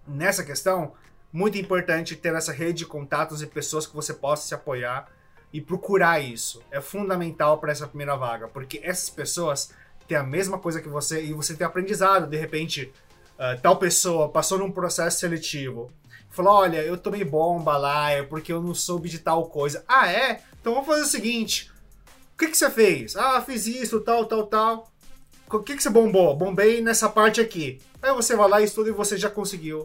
nessa questão, muito importante ter essa rede de contatos e pessoas que você possa se apoiar e procurar isso. É fundamental para essa primeira vaga, porque essas pessoas têm a mesma coisa que você e você tem aprendizado. De repente, uh, tal pessoa passou num processo seletivo Falou: olha, eu tomei bomba lá, é porque eu não soube de tal coisa. Ah, é? Então vamos fazer o seguinte: o que, que você fez? Ah, fiz isso, tal, tal, tal. O que, que você bombou? Bombei nessa parte aqui. Aí você vai lá e estuda e você já conseguiu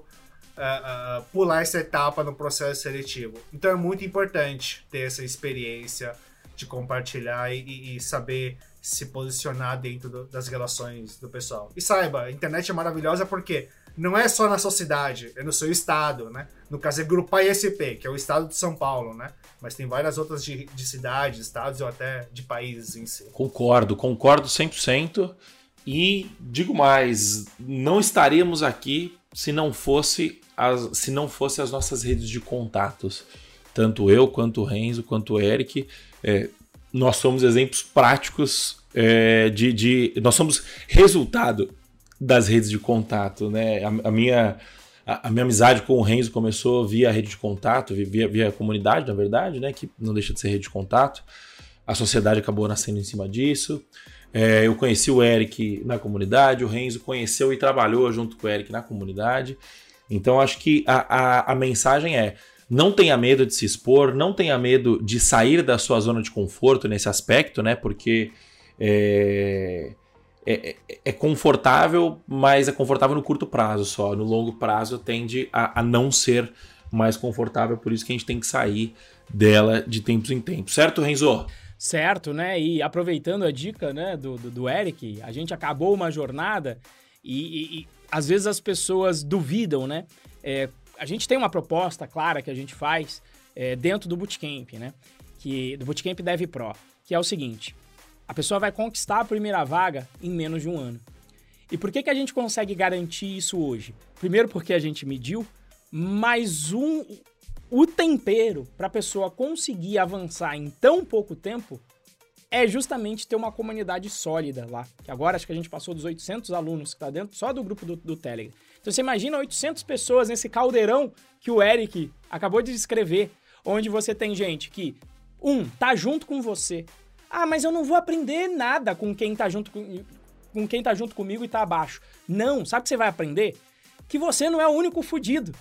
uh, uh, pular essa etapa no processo seletivo. Então é muito importante ter essa experiência de compartilhar e, e saber se posicionar dentro do, das relações do pessoal. E saiba, a internet é maravilhosa porque não é só na sua cidade, é no seu estado, né? No caso é Grupo ISP, que é o estado de São Paulo, né? Mas tem várias outras de, de cidades, estados ou até de países em si. Concordo, concordo 100%. E digo mais, não estaríamos aqui se não fosse as, se não fosse as nossas redes de contatos. Tanto eu, quanto o Renzo, quanto o Eric, é, nós somos exemplos práticos é, de, de. Nós somos resultado das redes de contato, né? A, a minha a, a, minha amizade com o Renzo começou via rede de contato, via, via comunidade, na verdade, né? Que não deixa de ser rede de contato. a sociedade acabou nascendo em cima disso. É, eu conheci o Eric na comunidade, o Renzo conheceu e trabalhou junto com o Eric na comunidade. Então acho que a, a, a mensagem é: não tenha medo de se expor, não tenha medo de sair da sua zona de conforto nesse aspecto, né? Porque é, é, é, confortável, mas é confortável no curto prazo só. No longo prazo tende a, a, não ser mais confortável, por isso que a gente tem que sair dela de tempos em tempos. Certo, Renzo? Certo, né? E aproveitando a dica né, do, do, do Eric, a gente acabou uma jornada e, e, e às vezes as pessoas duvidam, né? É, a gente tem uma proposta clara que a gente faz é, dentro do Bootcamp, né? Que, do Bootcamp Dev Pro, que é o seguinte: a pessoa vai conquistar a primeira vaga em menos de um ano. E por que, que a gente consegue garantir isso hoje? Primeiro, porque a gente mediu, mas um, o tempero para a pessoa conseguir avançar em tão pouco tempo é justamente ter uma comunidade sólida lá. Que agora acho que a gente passou dos 800 alunos que está dentro só do grupo do, do Telegram. Então você imagina 800 pessoas nesse caldeirão que o Eric acabou de descrever, onde você tem gente que, um, tá junto com você. Ah, mas eu não vou aprender nada com quem tá junto com, com quem tá junto comigo e tá abaixo. Não, sabe o que você vai aprender? Que você não é o único fudido.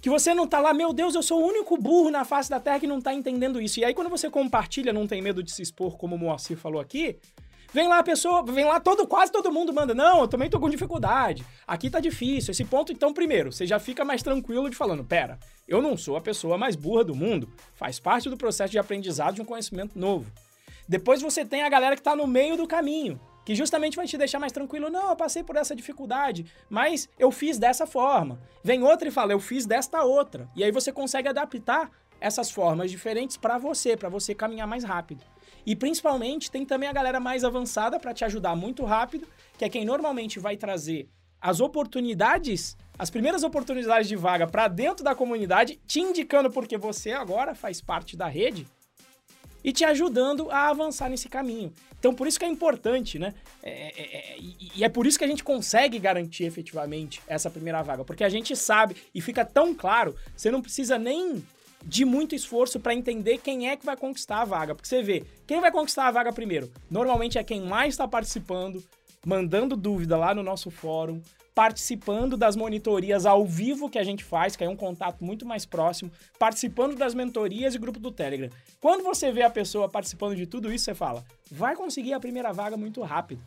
Que você não tá lá, meu Deus, eu sou o único burro na face da Terra que não tá entendendo isso. E aí, quando você compartilha, não tem medo de se expor, como o Moacir falou aqui, vem lá a pessoa, vem lá todo, quase todo mundo manda, não, eu também tô com dificuldade. Aqui tá difícil. Esse ponto, então, primeiro, você já fica mais tranquilo de falando, pera, eu não sou a pessoa mais burra do mundo. Faz parte do processo de aprendizado de um conhecimento novo. Depois você tem a galera que tá no meio do caminho que justamente vai te deixar mais tranquilo. Não, eu passei por essa dificuldade, mas eu fiz dessa forma. Vem outra e fala, eu fiz desta outra. E aí você consegue adaptar essas formas diferentes para você, para você caminhar mais rápido. E principalmente tem também a galera mais avançada para te ajudar muito rápido, que é quem normalmente vai trazer as oportunidades, as primeiras oportunidades de vaga para dentro da comunidade, te indicando porque você agora faz parte da rede e te ajudando a avançar nesse caminho. Então, por isso que é importante, né? É, é, é, e é por isso que a gente consegue garantir efetivamente essa primeira vaga, porque a gente sabe e fica tão claro, você não precisa nem de muito esforço para entender quem é que vai conquistar a vaga, porque você vê, quem vai conquistar a vaga primeiro? Normalmente é quem mais está participando, mandando dúvida lá no nosso fórum, participando das monitorias ao vivo que a gente faz, que é um contato muito mais próximo, participando das mentorias e grupo do Telegram. Quando você vê a pessoa participando de tudo isso, você fala, vai conseguir a primeira vaga muito rápido.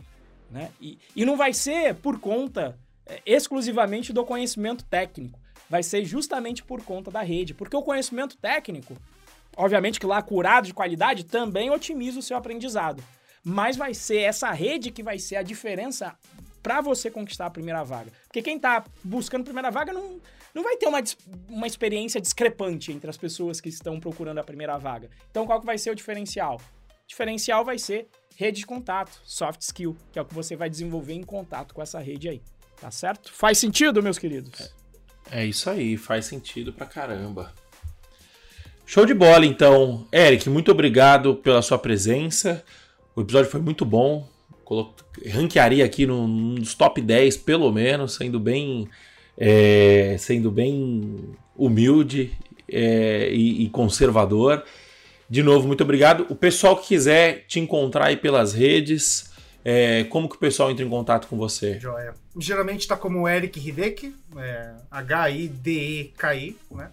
Né? E, e não vai ser por conta é, exclusivamente do conhecimento técnico, vai ser justamente por conta da rede, porque o conhecimento técnico, obviamente que lá curado de qualidade, também otimiza o seu aprendizado. Mas vai ser essa rede que vai ser a diferença para você conquistar a primeira vaga. Porque quem tá buscando primeira vaga não, não vai ter uma, uma experiência discrepante entre as pessoas que estão procurando a primeira vaga. Então, qual que vai ser o diferencial? O diferencial vai ser rede de contato, soft skill, que é o que você vai desenvolver em contato com essa rede aí. Tá certo? Faz sentido, meus queridos? É, é isso aí, faz sentido pra caramba. Show de bola, então. Eric, muito obrigado pela sua presença. O episódio foi muito bom ranquearia aqui no, nos top 10, pelo menos, sendo bem, é, sendo bem humilde é, e, e, conservador. De novo, muito obrigado. O pessoal que quiser te encontrar aí pelas redes, é, como que o pessoal entra em contato com você? Joia. Geralmente está como Eric Hideki, é, H-I-D-E-K-I, né?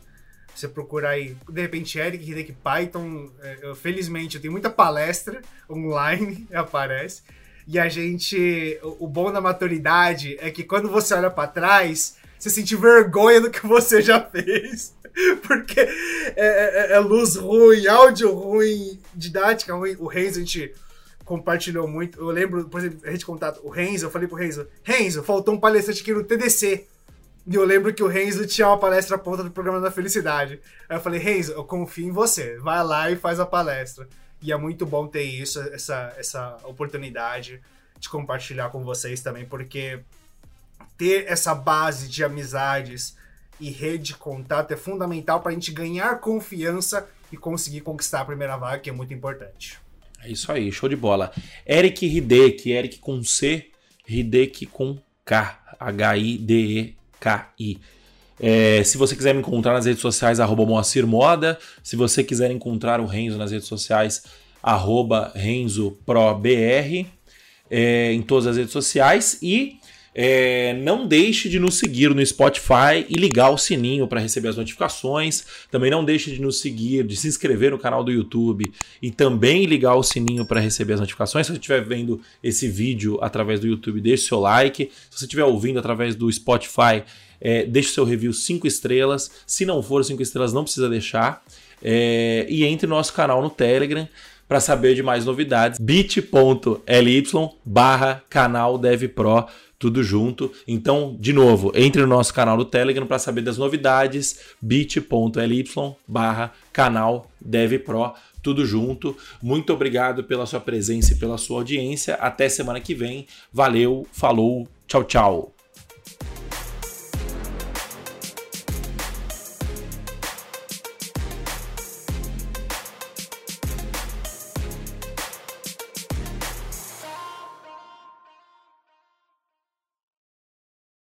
Você procura aí, de repente, Eric Hideki Python. É, eu, felizmente, eu tenho muita palestra online, aparece. E a gente. O, bom da maturidade é que quando você olha para trás, você sente vergonha do que você já fez. Porque é, é, é, luz ruim, áudio ruim, didática ruim. O Renzo, a gente compartilhou muito. Eu lembro, por exemplo, a gente contato o Renzo, eu falei pro Renzo, Renzo, faltou um palestrante aqui no TDC. E eu lembro que o Renzo tinha uma palestra à ponta do programa da felicidade. Aí eu falei, Renzo, eu confio em você. Vai lá e faz a palestra. E é muito bom ter isso, essa, essa oportunidade de compartilhar com vocês também, porque ter essa base de amizades e rede de contato é fundamental para a gente ganhar confiança e conseguir conquistar a primeira vaga, que é muito importante. É isso aí, show de bola. Eric Hideki, Eric com C, Hideki com K, H-I-D-E-K-I. É, se você quiser me encontrar nas redes sociais, arroba Moacir Moda. Se você quiser encontrar o Renzo nas redes sociais, arroba RenzoProBR, é, em todas as redes sociais e é, não deixe de nos seguir no Spotify e ligar o sininho para receber as notificações. Também não deixe de nos seguir, de se inscrever no canal do YouTube e também ligar o sininho para receber as notificações. Se você estiver vendo esse vídeo através do YouTube, deixe seu like. Se você estiver ouvindo através do Spotify, é, deixe seu review 5 estrelas. Se não for 5 estrelas, não precisa deixar. É, e entre no nosso canal no Telegram para saber de mais novidades. bit.ly barra canal DevPro tudo junto. Então, de novo, entre no nosso canal do Telegram para saber das novidades, bit.ly barra canal DevPro, tudo junto. Muito obrigado pela sua presença e pela sua audiência. Até semana que vem. Valeu, falou, tchau, tchau.